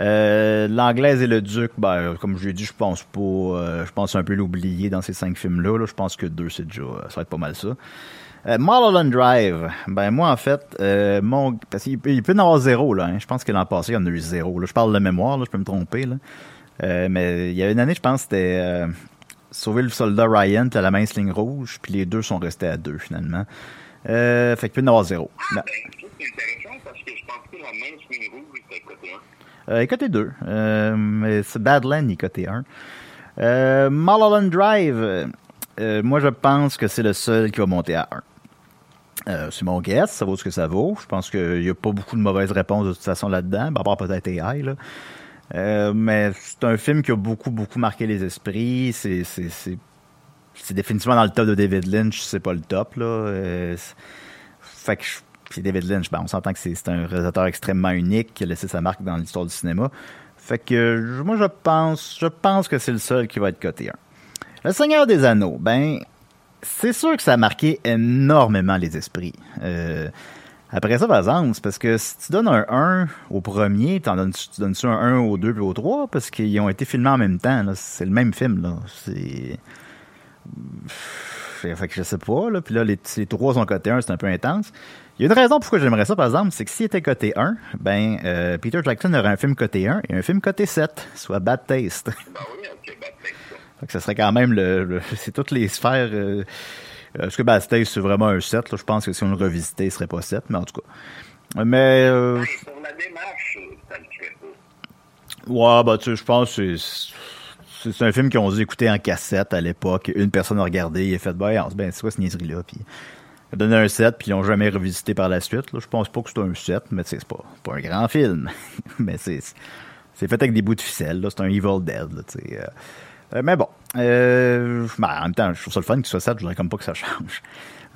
[SPEAKER 4] Euh, L'anglaise et le duc, ben, comme je l'ai dit, je pense pas. euh, je pense un peu l'oublier dans ces cinq films-là. là. Je pense que deux, c'est déjà. Ça va être pas mal ça. Euh, Mulholland Drive, ben moi en fait, euh, mon parce qu'il peut, il peut y en avoir zéro là. hein. Je pense que l'an passé il y en a eu zéro. Là. Je parle de mémoire, là, je peux me tromper là. Euh, mais il y a une année, je pense, c'était euh, sauver le soldat Ryan, t'as la mince ligne rouge, puis les deux sont restés à deux finalement. Euh, fait qu'il peut y en avoir zéro.
[SPEAKER 5] Ah,
[SPEAKER 4] Ben,
[SPEAKER 5] c'est intéressant parce que je pense que la main swing rouge était côté 1.
[SPEAKER 4] Euh, côté 2. Euh, mais c'est Badland, il est côté 1. Euh, Mulholland Drive, euh, moi je pense que c'est le seul qui va monter à 1. Euh, c'est mon guess, ça vaut ce que ça vaut. Je pense qu'il n'y a pas beaucoup de mauvaises réponses de toute façon là-dedans, à part peut-être AI. Euh, mais c'est un film qui a beaucoup, beaucoup marqué les esprits. C'est, définitivement dans le top de David Lynch, c'est pas le top. Là. Fait que je- puis David Lynch, ben, on s'entend que c'est, un réalisateur extrêmement unique qui a laissé sa marque dans l'histoire du cinéma. Fait que moi je pense, je pense que c'est le seul qui va être coté 1. Le Seigneur des Anneaux, ben c'est sûr que ça a marqué énormément les esprits. Euh, après ça, par exemple, parce que si tu donnes un 1 au premier, t'en donnes, tu un 1 au 2 puis au 3? Parce qu'ils ont été filmés en même temps. C'est le même film. Là. C'est... Fait que je sais pas. Puis là, les, les trois sont cotés 1, c'est un peu intense. Il y a une raison pourquoi j'aimerais ça, par exemple, c'est que s'il était coté 1, ben, euh, Peter Jackson aurait un film coté 1 et un film coté 7, soit Bad Taste.
[SPEAKER 5] Ben oui, ok, peut-être ça.
[SPEAKER 4] Fait que ça serait quand même le, le- c'est toutes les sphères. Euh, euh, Est-ce que Bad Taste c'est vraiment un 7? Là? Je pense que si on le revisitait, il serait pas 7, mais en tout cas. Mais euh,
[SPEAKER 5] Ben, pour la démarche, euh, ça fait pas.
[SPEAKER 4] ouais, bah tu sais, je pense que c'est c'est un film qu'ils ont dû écouter en cassette à l'époque. Une personne a regardé, il a fait ben, ben c'est quoi cette niaiserie-là? Puis il a donné un 7, puis ils l'ont jamais revisité par la suite. Là. Je pense pas que c'est un 7, mais c'est pas, pas un grand film. mais c'est c'est fait avec des bouts de ficelle. là. C'est un Evil Dead. Là, euh. Mais bon, ben, en même temps, je trouve ça le fun qu'il soit 7, je voudrais comme pas que ça change.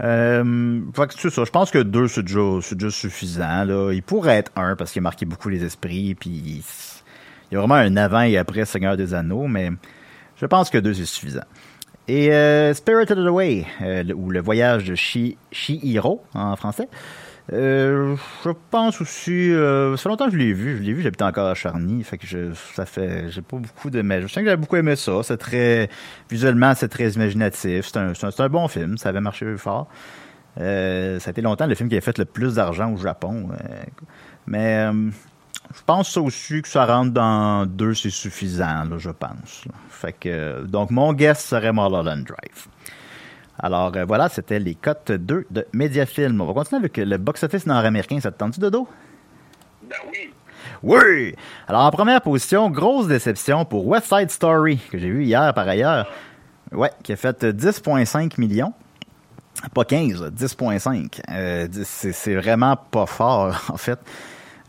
[SPEAKER 4] Euh, fait que ça, je pense que 2 c'est déjà, suffisant. Là. Il pourrait être 1 parce qu'il a marqué beaucoup les esprits, puis il y a vraiment un avant et après Seigneur des Anneaux, mais je pense que 2 c'est suffisant. Et euh, Spirited Away, euh, ou Le voyage de Shi- Shihiro en français. Euh, je pense aussi, euh, ça fait longtemps que je l'ai vu, je l'ai vu, j'habite encore à Charny, fait que je, ça fait, j'ai pas beaucoup de, mais je sais que j'avais beaucoup aimé ça, c'est très, visuellement c'est très imaginatif, c'est un, un, bon film, ça avait marché fort. Euh, ça a été longtemps le film qui a fait le plus d'argent au Japon, euh, mais je pense ça aussi que ça rentre dans deux, c'est suffisant, je pense. Fait que, donc mon guess serait Mulholland Drive. Alors euh, voilà, c'était les cotes 2 de Mediafilm. On va continuer avec le box-office nord-américain. Ça te tente Dodo?
[SPEAKER 5] Ben oui.
[SPEAKER 4] Oui! Alors en première position, grosse déception pour West Side Story, que j'ai vu hier par ailleurs. Ouais, qui a fait 10,5 millions. Pas 15, 10,5. Euh, c'est vraiment pas fort, en fait.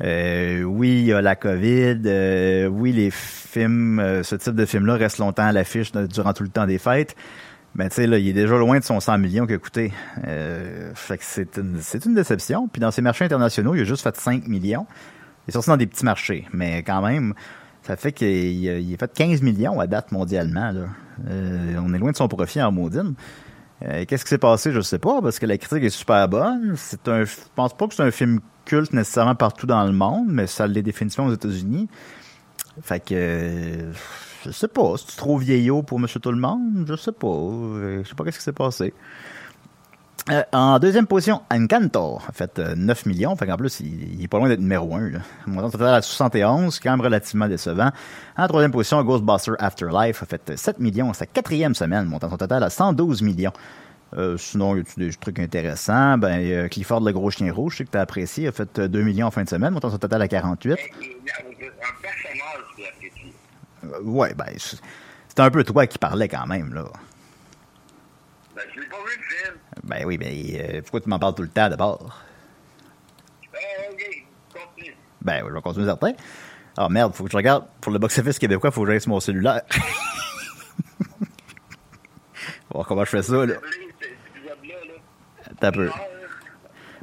[SPEAKER 4] Euh, oui, il y a la COVID. euh, oui, les films, ce type de film-là reste longtemps à l'affiche durant tout le temps des fêtes. Mais tu sais, là, il est déjà loin de son 100 millions qu'il a coûté. Euh, fait que c'est une, c'est une déception. Puis dans ses marchés internationaux, il a juste fait 5 millions. Il est sorti dans des petits marchés. Mais quand même, ça fait qu'il a, il a fait 15 millions à date mondialement. Là. Euh, on est loin de son profit en maudine. Euh, Qu'est-ce qui s'est passé, je sais pas, parce que la critique est super bonne. C'est un, je pense pas que c'est un film culte nécessairement partout dans le monde, mais ça l'est définitivement aux États-Unis. Fait que, euh, je sais pas, c'est trop vieillot pour Monsieur Tout le Monde, je sais pas, Euh, je sais pas qu'est-ce qui s'est passé. Euh, en deuxième position, Encanto a fait euh, 9 millions. Fait qu'en plus, il, est pas loin d'être numéro 1. Là. Montant total à 71, quand même relativement décevant. En troisième position, Ghostbuster Afterlife a fait euh, 7 millions. Sa quatrième semaine, montant son total à 112 millions. Euh, sinon, y a des trucs intéressants? Ben, Clifford le gros chien rouge, je sais que tu as apprécié, a fait euh, 2 millions en fin de semaine, montant son total à 48.
[SPEAKER 5] Et- et Un personnage qui a apprécié.
[SPEAKER 4] Euh, ouais, ben, c'est un peu toi qui parlais quand même, là.
[SPEAKER 5] Ben, je l'ai pas vu le film.
[SPEAKER 4] Ben oui, mais euh, pourquoi tu m'en parles tout le temps d'abord?
[SPEAKER 5] Euh, ok, continue.
[SPEAKER 4] Ben oui, je vais continuer certain. Ah merde, faut que je regarde. Pour le box-office québécois, faut que j'aille sur mon cellulaire. On va voir comment je fais ça, là. T'as peu.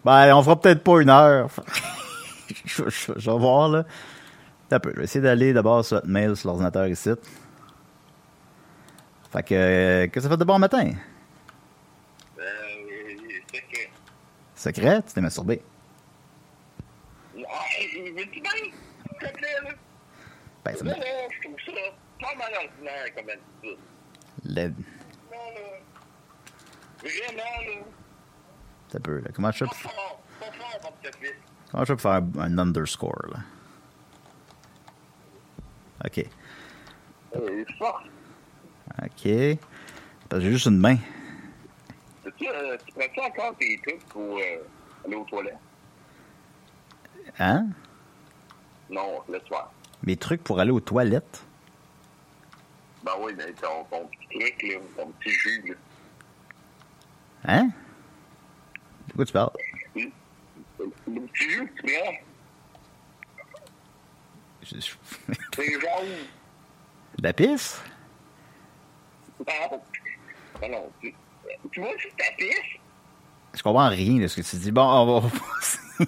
[SPEAKER 4] Ben, on fera peut-être pas une heure. je, je- je vais voir, là. T'as peu. Je vais essayer d'aller d'abord sur votre mail sur l'ordinateur ici. Fait que, euh, qu'est-ce que ça fait de bon matin?
[SPEAKER 5] euh, que.
[SPEAKER 4] Secret? Tu t'es masturbé?
[SPEAKER 5] Ah, veux-tu bien? S'il te plaît, là?
[SPEAKER 4] Ben, ça me...
[SPEAKER 5] là, je trouve ça pas mal ordinaire comme attitude.
[SPEAKER 4] le-
[SPEAKER 5] Non, là. Vraiment, là.
[SPEAKER 4] T'as peu, là. Comment je fais
[SPEAKER 5] Pas fort. Pas fort, mon petit
[SPEAKER 4] comment je pour faire un underscore, là? OK.
[SPEAKER 5] Euh.
[SPEAKER 4] OK. Parce que j'ai juste une main.
[SPEAKER 5] Tu, euh, tu prends encore tes trucs pour euh, aller aux toilettes?
[SPEAKER 4] Hein?
[SPEAKER 5] Non, le soir.
[SPEAKER 4] Mes trucs pour aller aux toilettes?
[SPEAKER 5] Ben oui, mais ton, ton petit truc, là, ton petit jus, là.
[SPEAKER 4] Hein? De quoi tu parles?
[SPEAKER 5] Le le petit jus que tu prends, c'est jaune.
[SPEAKER 4] La pisse?
[SPEAKER 5] Non. Non, non. Tu, vois, c'est ta pisse?
[SPEAKER 4] Je comprends rien de ce que tu dis. Bon, on va...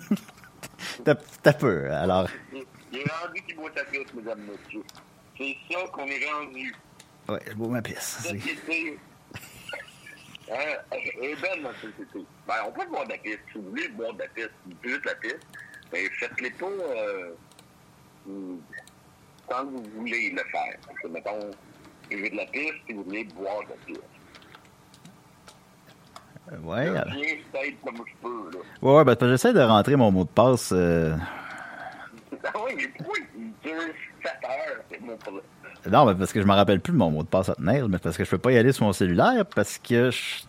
[SPEAKER 4] T'as t'as peu, alors...
[SPEAKER 5] Il est rendu qui boit ta pisse, mesdames, messieurs. C'est ça qu'on est rendu.
[SPEAKER 4] Ouais, je bois ma pisse. c'est-
[SPEAKER 5] Société. Hein, elle est belle, notre société. Ben, on peut boire de la pisse. Si vous voulez boire de la pisse, vous buvez de la pisse, mais faites-les pas euh, quand vous voulez le faire. Parce que, mettons, buvez de la pisse si vous voulez boire de la.
[SPEAKER 4] Ouais, alors-
[SPEAKER 5] Je comme je peux, là.
[SPEAKER 4] ouais, ouais, ben, j'essaie de rentrer mon mot de passe. euh,
[SPEAKER 5] Ah oui, mais pourquoi il dure 7 heures, c'est mon problème.
[SPEAKER 4] Non, mais parce que je me rappelle plus de mon mot de passe à tenir, mais parce que je peux pas y aller sur mon cellulaire parce que je-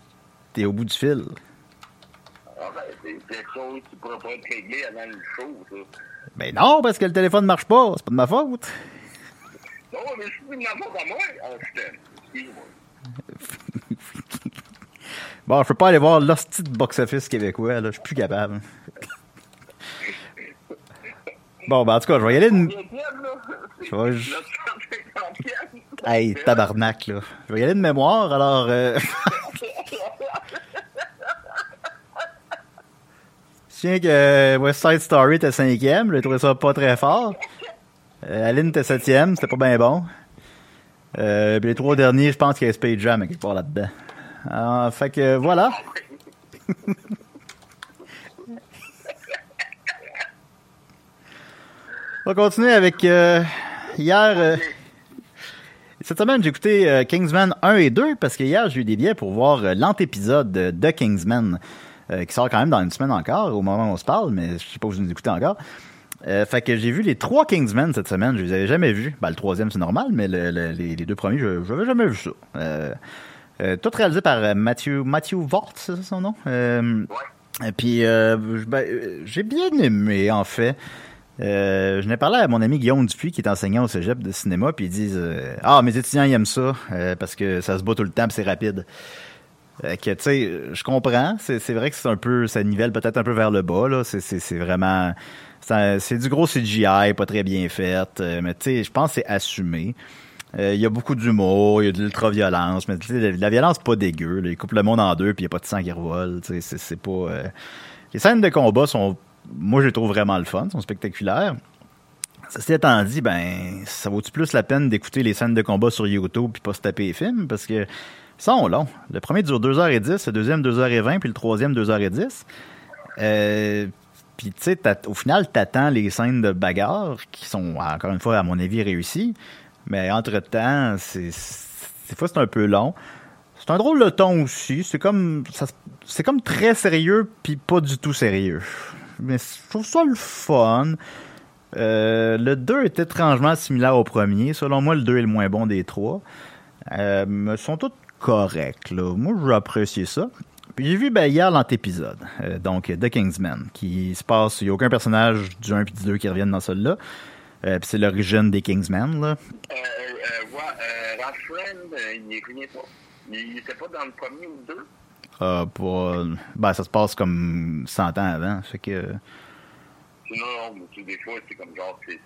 [SPEAKER 4] t'es au bout du fil.
[SPEAKER 5] C'est quelque chose qui pourrait pas être réglé avant le show, ça.
[SPEAKER 4] Ben non, parce que le téléphone marche pas, c'est pas de ma faute.
[SPEAKER 5] Non, mais je suis de ma faute à moi. Ah, je t'aime. Excuse-moi.
[SPEAKER 4] Bon, je peux pas aller voir l'hostie de box-office québécois, là, je suis plus capable. Bon, ben en tout cas, je vais y aller
[SPEAKER 5] c'est
[SPEAKER 4] Je vais-
[SPEAKER 5] 150e.
[SPEAKER 4] Hey, tabarnak, là. Je vais y aller de mémoire, alors... Euh... Je tiens que euh, West Side Story était cinquième, j'ai trouvé ça pas très fort. Euh, Aline était septième, c'était pas bien bon. Euh, puis les trois derniers, je pense qu'il y a Space Jam quelque part là-dedans. Alors, fait que voilà. On va continuer avec hier. cette semaine, j'ai écouté Kingsman 1 et 2 parce que hier, j'ai eu des billets pour voir l'antépisode de, de Kingsman euh, qui sort quand même dans une semaine encore au moment où on se parle, mais je sais pas si vous nous écoutez encore. Euh, fait que j'ai vu les trois Kingsmen cette semaine, je les avais jamais vus. Ben, le troisième, c'est normal, mais le- le- les, les deux premiers, je n'avais jamais vu ça. Euh, euh, tout réalisé par Matthew, Matthew Vaught, c'est ça son nom? Et puis, ben, j'ai bien aimé, en fait. Euh, je n'ai parlé à mon ami Guillaume Dupuis, qui est enseignant au cégep de cinéma, puis ils disent euh, Ah, mes étudiants, ils aiment ça, euh, parce que ça se bat tout le temps, c'est rapide. Euh, que, je comprends. C'est vrai que c'est un peu, ça nivelle peut-être un peu vers le bas, là. C'est- vraiment. c'est du gros CGI, pas très bien fait. euh, mais, je pense que c'est assumé. Euh, Il y a beaucoup d'humour, il y a de l'ultra-violence, mais la, la violence pas dégueu. Ils coupent le monde en deux, puis il n'y a pas de sang qui revole. C'est pas. Les scènes de combat sont. Moi, je les trouve vraiment le fun, sont spectaculaires. Ceci étant dit, ben, ça vaut-tu plus la peine d'écouter les scènes de combat sur YouTube puis pas se taper les films? Parce que sont longs. Le premier dure 2h10, le deuxième 2h20, puis le troisième 2h10. Euh, puis tu sais, au final, t'attends les scènes de bagarre qui sont, encore une fois, à mon avis, réussies. Mais entre-temps, c'est, des fois, c'est un peu long. C'est un drôle de ton aussi. C'est comme, c'est comme très sérieux puis pas du tout sérieux. Mais je trouve ça le fun. Euh, le 2 est étrangement similaire au premier. Selon moi, le 2 est le moins bon des trois. Euh, sont tous corrects. Là. Moi, j'ai apprécié ça. Puis j'ai vu ben, hier l'antépisode, euh, donc The Kingsman, qui se passe, il n'y a aucun personnage du 1 et du 2 qui reviennent dans celui-là. Euh, puis c'est l'origine des Kingsmen. Là.
[SPEAKER 5] Euh, euh, ouais, euh, Friend, euh, il revient pas. Il n'était pas dans le premier ou le deux?
[SPEAKER 4] Euh, pour, ben, ça se passe comme 100 ans avant. Fait que,
[SPEAKER 5] non, mais des fois, c'est comme genre, c'est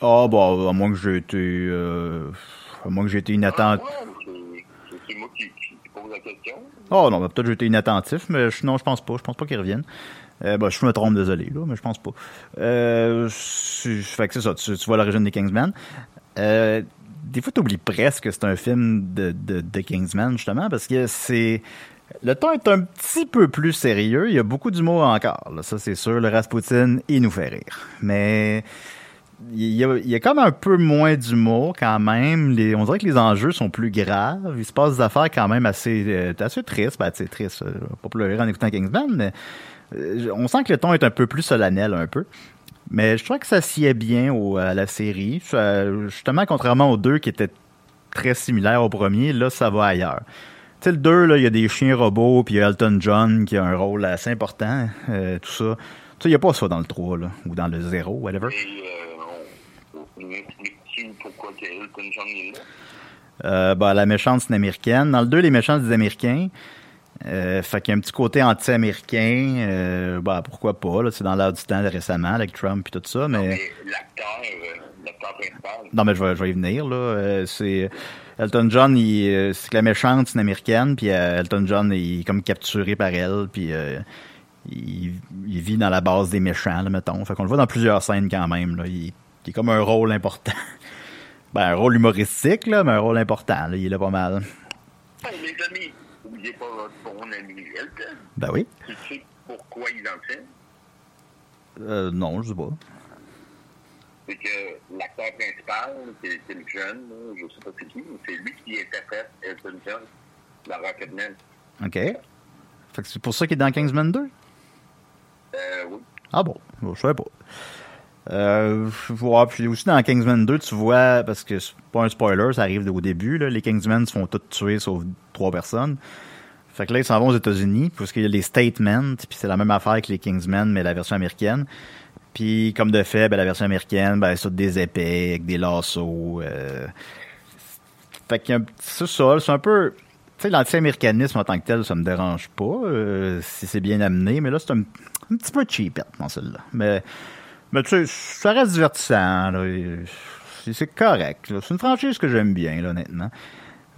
[SPEAKER 4] ah, bon, à moins que j'ai été, euh, à moins que j'ai été inattentif.
[SPEAKER 5] Ah, ouais, c'est- moi qui, pose la question.
[SPEAKER 4] Oh non, ben, peut-être que été inattentif, mais non, je pense pas. Je pense pas qu'ils reviennent. Euh, ben, je me trompe, désolé, là, mais je pense pas. Euh, fait que c'est ça, tu, tu vois l'origine des Kingsmen. Euh, des fois, t'oublies presque que c'est un film de, de, Kingsman, justement, parce que c'est... Le ton est un petit peu plus sérieux. Il y a beaucoup d'humour encore, ça c'est sûr. Le Rasputin, il nous fait rire. Mais il y a, il y a comme un peu moins d'humour quand même. Les, on dirait que les enjeux sont plus graves. Il se passe des affaires quand même assez, euh, assez tristes. Ben, c'est triste. euh, pas pleurer en écoutant Kingsman, mais euh, on sent que le ton est un peu plus solennel un peu. Mais je trouve que ça sied bien au- à la série. Justement, contrairement aux deux qui étaient très similaires au premier, là, ça va ailleurs. Tu sais, le 2, là, il y a des chiens robots, puis il y a Elton John qui a un rôle assez important, euh, tout ça. Tu sais, il n'y a pas ça dans le 3, là, ou dans le 0, whatever.
[SPEAKER 5] Et pourquoi que Elton John est là?
[SPEAKER 4] Euh, bah, la méchante, c'est une américaine. Dans le 2, les méchants, c'est des Américains. Euh, fait qu'il y a un petit côté anti-américain. Euh, bah, pourquoi pas, là, c'est dans l'air du temps récemment, avec Trump et tout ça, mais...
[SPEAKER 5] L'acteur, euh, l'acteur principal,
[SPEAKER 4] Non, mais je vais, je vais y venir, là. C'est... Elton John, il, c'est que la méchante, c'est une américaine, puis Elton John, il est comme capturé par elle, puis il, il vit dans la base des méchants, là, mettons. Fait qu'on le voit dans plusieurs scènes quand même, là. Il, il est comme un rôle important. ben, un rôle humoristique, là, mais un rôle important, là. Il est là pas mal.
[SPEAKER 5] Hey, les amis, n'oubliez pas votre bon ami Elton.
[SPEAKER 4] Ben oui.
[SPEAKER 5] Tu sais pourquoi il en fait?
[SPEAKER 4] Euh, non, je sais pas.
[SPEAKER 5] C'est que l'acteur principal, c'est le jeune, là, je sais pas c'est qui, mais c'est lui qui interprète Elton John, la Rocketman.
[SPEAKER 4] OK. Fait que c'est pour ça qu'il est dans Kingsman 2?
[SPEAKER 5] Euh, oui.
[SPEAKER 4] Ah bon, bon je savais pas. Euh, puis aussi dans Kingsman 2, tu vois, parce que c'est pas un spoiler, ça arrive au début, là, les Kingsmen se font tous tuer sauf trois personnes. Fait que là, ils s'en vont aux États-Unis, parce qu'il y a les Statements, puis c'est la même affaire que les Kingsmen, mais la version américaine. Puis, comme de fait, ben, la version américaine, ben, c'est des épées, avec des lassos. Euh... Fait petit- c'est ça, c'est un peu... Tu sais, l'anti-américanisme en tant que tel, ça me dérange pas, euh, si c'est bien amené, mais là, c'est un, un petit peu cheapette dans celle-là. Mais, mais tu sais, ça reste divertissant, c'est- correct. C'est une franchise que j'aime bien, là, honnêtement.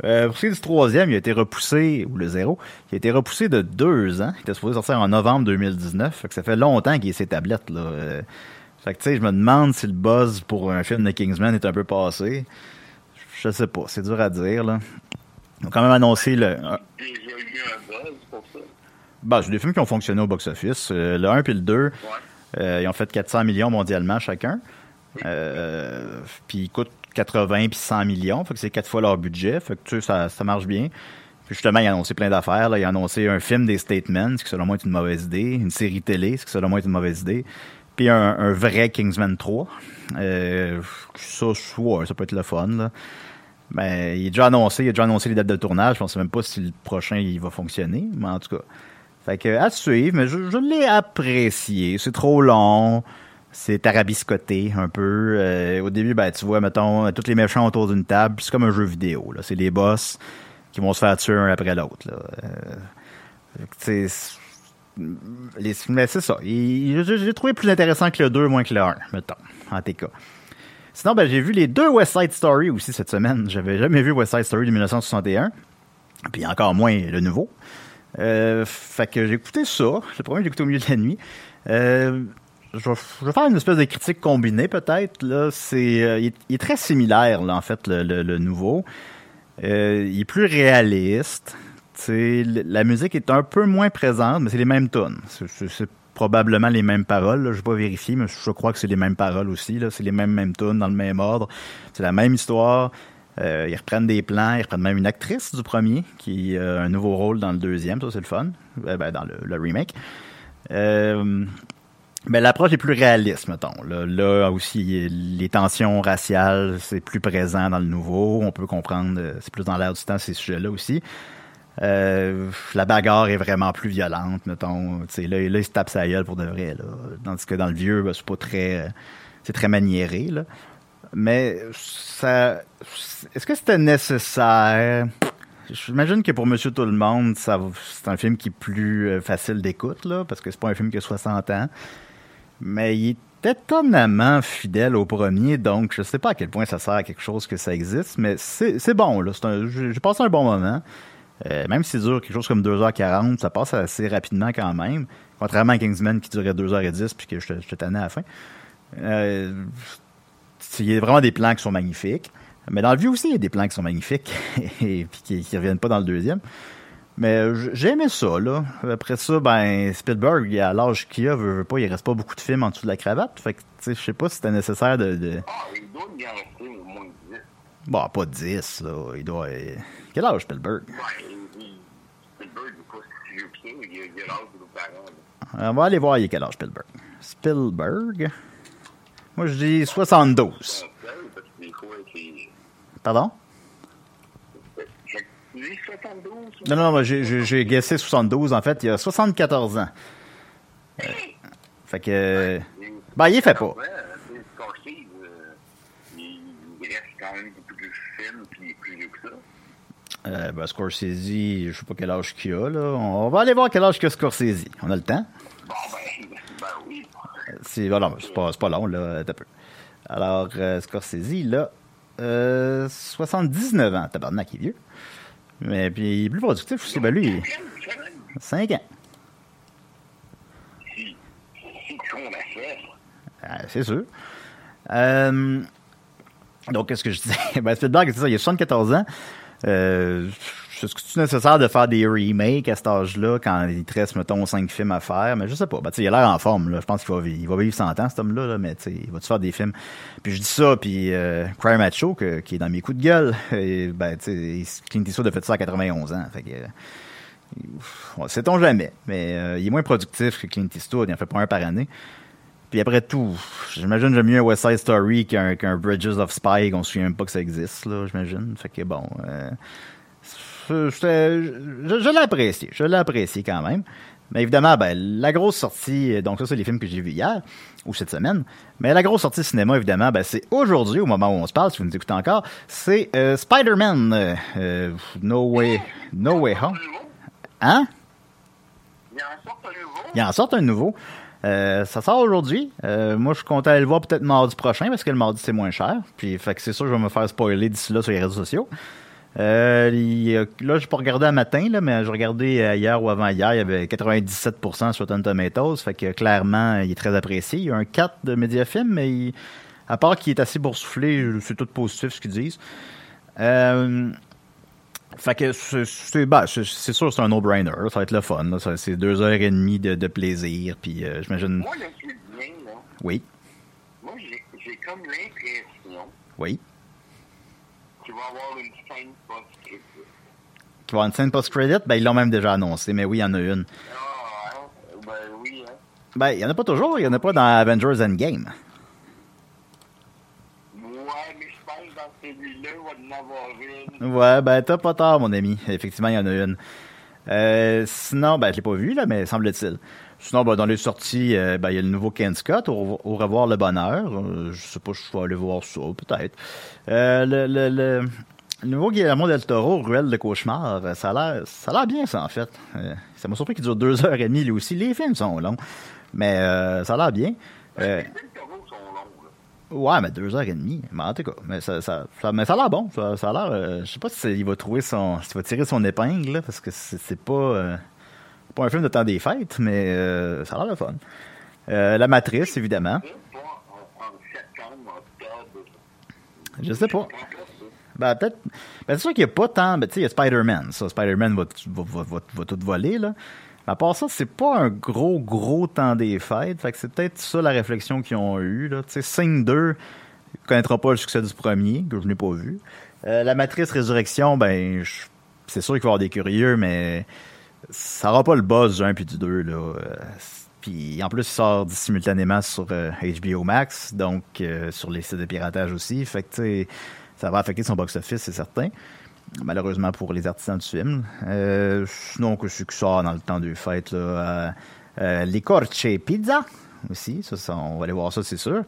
[SPEAKER 4] Euh, pour ce qui est du troisième, il a été repoussé, ou le zéro, il a été repoussé de deux ans. Il était supposé sortir en novembre 2019. Fait que ça fait longtemps qu'il est ses tablettes, là. Euh, fait que, tu sais, je me demande si le buzz pour un film de Kingsman est un peu passé. Je sais pas, c'est dur à dire, là. Ils ont quand même annoncé le... un-
[SPEAKER 5] Déjà eu un buzz pour ça?
[SPEAKER 4] bah, c'est des films qui ont fonctionné au box-office. Euh, le 1 puis le 2,
[SPEAKER 5] Ouais.
[SPEAKER 4] Euh, ils ont fait 400 millions mondialement chacun. Euh, puis ils coûtent 80 puis 100 millions. Fait que c'est quatre fois leur budget. Fait que tu sais, ça, ça marche bien. Puis justement, ils ont annoncé plein d'affaires. Là. Ils ont annoncé un film des Statements, ce qui selon moi est une mauvaise idée. Une série télé, ce qui selon moi est une mauvaise idée. Puis un, un vrai Kingsman 3. Euh, ça, ouais, ça peut être le fun. Là. Ben, il est déjà annoncé, il a déjà annoncé les dates de tournage. Je ne sais même pas si le prochain il va fonctionner, mais en tout cas. Fait que à suivre, mais je, l'ai apprécié. C'est trop long. C'est tarabiscoté un peu. Euh, au début, ben, tu vois, mettons, tous les méchants autour d'une table. C'est comme un jeu vidéo. C'est les boss qui vont se faire tuer un après l'autre. Euh, mais c'est ça. J'ai trouvé plus intéressant que le 2, moins que le 1, mettons, en TK. Sinon, ben, j'ai vu les deux West Side Story aussi cette semaine. J'avais jamais vu West Side Story de 1961. Puis encore moins le nouveau. Euh, fait que j'ai écouté ça. Le premier, j'ai écouté au milieu de la nuit. Euh, je, vais, faire une espèce de critique combinée, peut-être. Là, c'est, euh, il, est, très similaire, en fait, le, nouveau. Il est plus réaliste. La musique est un peu moins présente, mais c'est les mêmes tunes. C'est, probablement les mêmes paroles. Je vais pas vérifier, mais je crois que c'est les mêmes paroles aussi. C'est les mêmes mêmes tunes dans le même ordre. C'est la même histoire. Euh, ils reprennent des plans, ils reprennent même une actrice du premier qui a un nouveau rôle dans le deuxième, ça c'est le fun, Euh, ben, dans le, remake. Euh, mais l'approche est plus réaliste, mettons. Là, aussi, les tensions raciales, c'est plus présent dans le nouveau. On peut comprendre, euh, c'est plus dans l'air du temps ces sujets-là aussi. Euh, la bagarre est vraiment plus violente, mettons. Là, là, il se tape sa gueule pour de vrai. Là. Tandis que dans le vieux, ben, c'est pas très. euh, c'est très maniéré. Là. Mais ça. Est-ce que c'était nécessaire? J'imagine que pour Monsieur Tout le Monde, ça, c'est un film qui est plus euh, facile d'écoute, là, parce que c'est pas un film qui a 60 ans. Mais il est étonnamment fidèle au premier, donc je sais pas à quel point ça sert à quelque chose que ça existe, mais c'est bon, là. J'ai passé un bon moment. Euh, même si c'est dur, quelque chose comme 2h40, ça passe assez rapidement quand même. Contrairement à Kingsman qui durait 2h10 puis que je te tanné à la fin. Euh, il y a vraiment des plans qui sont magnifiques. Mais dans le vieux aussi, il y a des plans qui sont magnifiques et puis qui, qui reviennent pas dans le deuxième. Mais euh, j- j'ai aimé ça, là. Après ça, ben, Spielberg, à l'âge qu'il a, veut, veut pas, il reste pas beaucoup de films en dessous de la cravate. Fait que, tu sais, je sais pas si c'était nécessaire de, de-
[SPEAKER 5] Ah, il doit y en rester au moins 10.
[SPEAKER 4] Bon, pas 10, là. Il doit... euh, Quel âge, Spielberg?
[SPEAKER 5] Ouais, il- il- Spielberg n'est pas si vieux que ça. Il a, l'âge de nos parents. là.
[SPEAKER 4] On va aller voir, il est quel âge, Spielberg? Spielberg? Moi, je dis 72.
[SPEAKER 5] Parce que des fois, c'est...
[SPEAKER 4] Pardon?
[SPEAKER 5] Fait que tu dis 72?
[SPEAKER 4] Non, non, moi, j'ai- guessé 72. En fait, il a 74 ans. Euh, fait que... Ben, il fait pas.
[SPEAKER 5] Euh,
[SPEAKER 4] ben, Scorsese, je sais pas quel âge qu'il a, là. On va aller voir quel âge que Scorsese. On a le temps?
[SPEAKER 5] Bon, ben oui.
[SPEAKER 4] C'est non, mais c'est pas, long, là, peu. Alors, euh, Scorsese, a euh, 79 ans. Tabarnak, il est vieux. Mais puis, il est plus productif aussi. Ben, lui, il- 5 ans. Ah, c'est sûr. Euh, donc, qu'est-ce que je disais? Ben, Spielberg, c'est ça, il a 74 ans. Euh, est-ce que c'est nécessaire de faire des remakes à cet âge-là quand il te reste, mettons, 5 films à faire? Mais je sais pas. Ben, il a l'air en forme, là. Je pense qu'il va, il va vivre 100 ans, cet homme-là, là, mais il va-tu faire des films? Puis je dis ça, puis euh, Cry Macho, qui est dans mes coups de gueule, et, ben, Clint Eastwood a fait ça à 91 ans. Fait que, euh, Sait-on jamais, mais euh, il est moins productif que Clint Eastwood, il en fait pas un par année. Puis après tout, j'imagine j'aime mieux un West Side Story qu'un Bridges of Spy, qu'on se souvient même pas que ça existe, là, j'imagine. Fait que bon, euh, je, je- je- je l'ai apprécié, je l'ai apprécié quand même. Mais évidemment, ben, la grosse sortie, donc ça, c'est les films que j'ai vus hier, ou cette semaine. Mais la grosse sortie cinéma, évidemment, ben, c'est aujourd'hui, au moment où on se parle, si vous nous écoutez encore, c'est euh, Spider-Man, euh, euh, No Way, No Way Home. Hein?
[SPEAKER 5] Il en sort un nouveau.
[SPEAKER 4] Il en sort un nouveau. Euh, ça sort aujourd'hui. Moi, je suis content d'aller le voir peut-être mardi prochain parce que le mardi, c'est moins cher. Puis, fait que c'est sûr que je vais me faire spoiler d'ici là sur les réseaux sociaux. Euh, il là, je pas regardé un matin, là, mais j'ai regardé euh, hier ou avant-hier, il y avait 97% sur Rotten Tomatoes. Fait que clairement, il est très apprécié. Il y a un 4 de Mediafilm, mais il- à part qu'il est assez boursouflé, c'est tout positif ce qu'ils disent. Euh, fait que c'est- ben, sûr c'est un no-brainer. Ça va être le fun. C'est deux heures et demie de, de plaisir. Puis euh, j'imagine.
[SPEAKER 5] Moi, le là,
[SPEAKER 4] Oui,
[SPEAKER 5] moi, j'ai j'ai comme l'impression
[SPEAKER 4] oui.
[SPEAKER 5] Qu'il va y avoir une scène post-critique.
[SPEAKER 4] Tu vas avoir une scène post-credit? Ben, ils l'ont même déjà annoncé, mais oui, il y en a une.
[SPEAKER 5] Ah, hein? Ben oui, hein?
[SPEAKER 4] Ben, il y en a pas toujours. Il y en a pas dans Avengers Endgame.
[SPEAKER 5] Ouais, mais je pense que dans celui-là, il va y en avoir une.
[SPEAKER 4] Ouais, ben, t'as pas tort, mon ami. Effectivement, il y en a une. Euh, sinon, ben, je l'ai pas vu, là, mais semble-t-il. Sinon, ben, dans les sorties, euh, ben, il y a le nouveau Ken Scott, au, au revoir le bonheur. Euh, je sais pas, je vais aller voir ça, peut-être. Euh, le, le, le, le nouveau Guillermo del Toro, Ruelle de cauchemar, ça a l'air, ça a l'air bien, ça, en fait. Ça m'a surpris qu'il dure deux heures et demie, lui aussi. Les films sont longs, mais euh, ça a l'air bien.
[SPEAKER 5] Les Toro sont longs, là.
[SPEAKER 4] Ouais, mais deux heures et demie. Mais en tout cas, mais ça, ça, ça, mais ça a l'air bon. Ça, ça a l'air. je sais pas si c'est- il va trouver son. S'il va tirer son épingle, là, parce que c'est pas. Un film de temps des fêtes, mais euh, ça a l'air le fun. Euh, la Matrice, évidemment. Je sais pas. Ben, peut-être. Ben, c'est sûr qu'il n'y a pas tant. Ben, tu sais, il y a Spider-Man. Ça, Spider-Man va, va, va, va, tout voler, là. À part ça, c'est pas un gros, gros temps des fêtes. Fait que c'est peut-être ça la réflexion qu'ils ont eue, là. Tu sais, Sing 2 ne connaîtra pas le succès du premier, que je n'ai pas vu. Euh, la Matrice Résurrection, ben, c'est sûr qu'il va y avoir des curieux, mais ça n'aura pas le buzz du 1 puis du 2, là. Euh, puis en plus, il sort simultanément sur euh, HBO Max, donc euh, sur les sites de piratage aussi. Fait que, ça va affecter son box-office, c'est certain. Malheureusement pour les artisans du film. Euh, sinon, que qui sort dans le temps des fêtes, là, euh, euh, Les Corche Pizza aussi. On va aller voir ça, c'est sûr.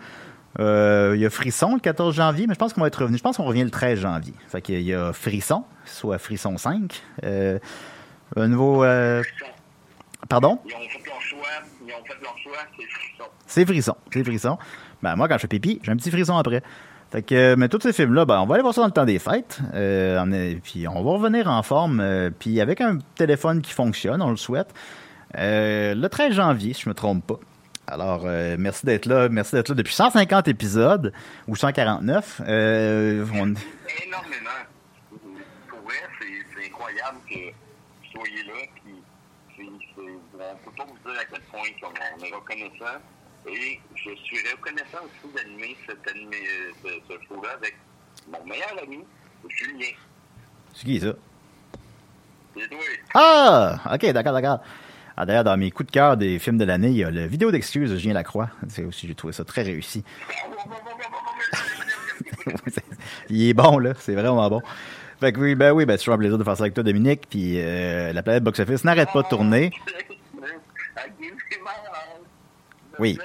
[SPEAKER 4] Euh, Il y a Frisson le 14 janvier, mais je pense qu'on va être revenu. Je pense qu'on revient le 13 janvier. Fait qu'il y a Frisson, soit Frisson 5. Euh, un nouveau. euh, pardon?
[SPEAKER 5] Ils ont fait leur choix, ils ont fait leur choix, c'est frisson.
[SPEAKER 4] C'est frisson. C'est frisson. Ben, moi, quand je fais pipi, j'ai un petit frisson après. Fait que, euh, mais tous ces films-là, ben, on va aller voir ça dans le temps des fêtes. Euh, puis on va revenir en forme. euh, puis avec un téléphone qui fonctionne, on le souhaite. Euh, le 13 janvier, si je me trompe pas. Alors, euh, merci d'être là. Merci d'être là depuis 150 épisodes ou 149. Euh, on-
[SPEAKER 5] Énormément. Pour vrai, c'est incroyable que vous soyez là. Puis, on peut pas vous dire à quel point on est reconnaissant. Et je suis reconnaissant aussi d'animer cet animé, ce, ce show-là avec mon meilleur ami, Julien.
[SPEAKER 4] C'est qui ça?
[SPEAKER 5] C'est toi.
[SPEAKER 4] Ah! Ok, d'accord, d'accord. Ah, D'ailleurs, dans mes coups de cœur des films de l'année, il y a le vidéo d'excuses de Julien Lacroix. C'est aussi, j'ai trouvé ça très réussi. il est bon, là. C'est vraiment bon. Fait que oui, ben oui, ben c'est toujours un plaisir de faire ça avec toi, Dominique. Puis euh, la planète box-office n'arrête pas de tourner. Oui.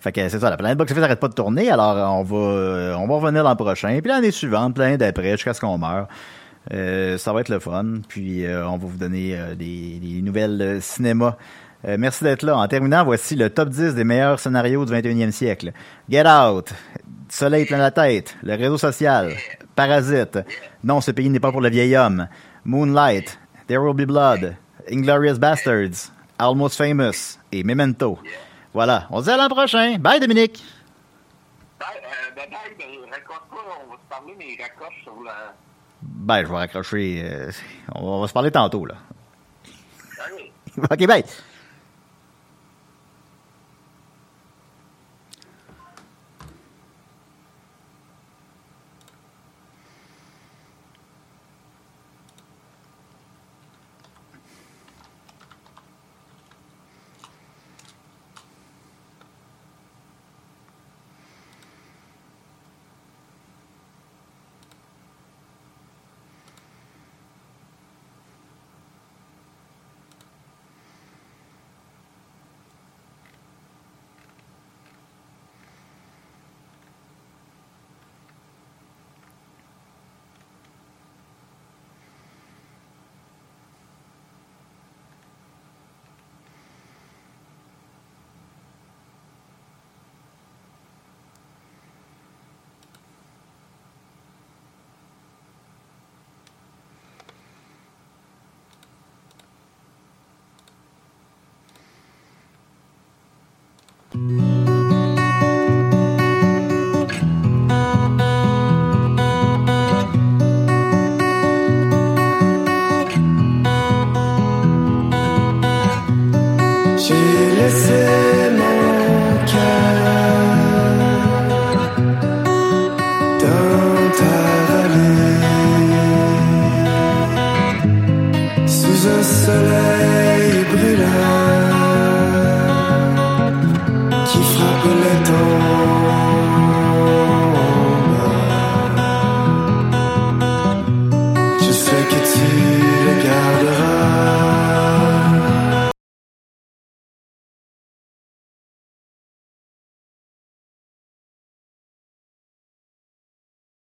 [SPEAKER 4] Fait que c'est ça, la planète box-office n'arrête pas de tourner. Alors, on va, euh, on va revenir l'an prochain. Puis l'année suivante, l'année d'après, jusqu'à ce qu'on meure. Euh, ça va être le fun. Puis euh, on va vous donner euh, des, des nouvelles cinéma. Merci d'être là. En terminant, voici le top 10 des meilleurs scénarios du 21e siècle. Get Out, Soleil plein la tête, Le réseau social, Parasite, Non, ce pays n'est pas pour le vieil homme, Moonlight, There Will Be Blood, Inglorious Bastards, Almost Famous et Memento. Voilà, on se dit à l'an prochain. Bye Dominique!
[SPEAKER 5] Bye, euh, bye, bye, ben, raccroche pas, on va se parler, mais raccroche sur.
[SPEAKER 4] Ben, je vais raccrocher. euh, on va se parler tantôt, là. Ok, bye! This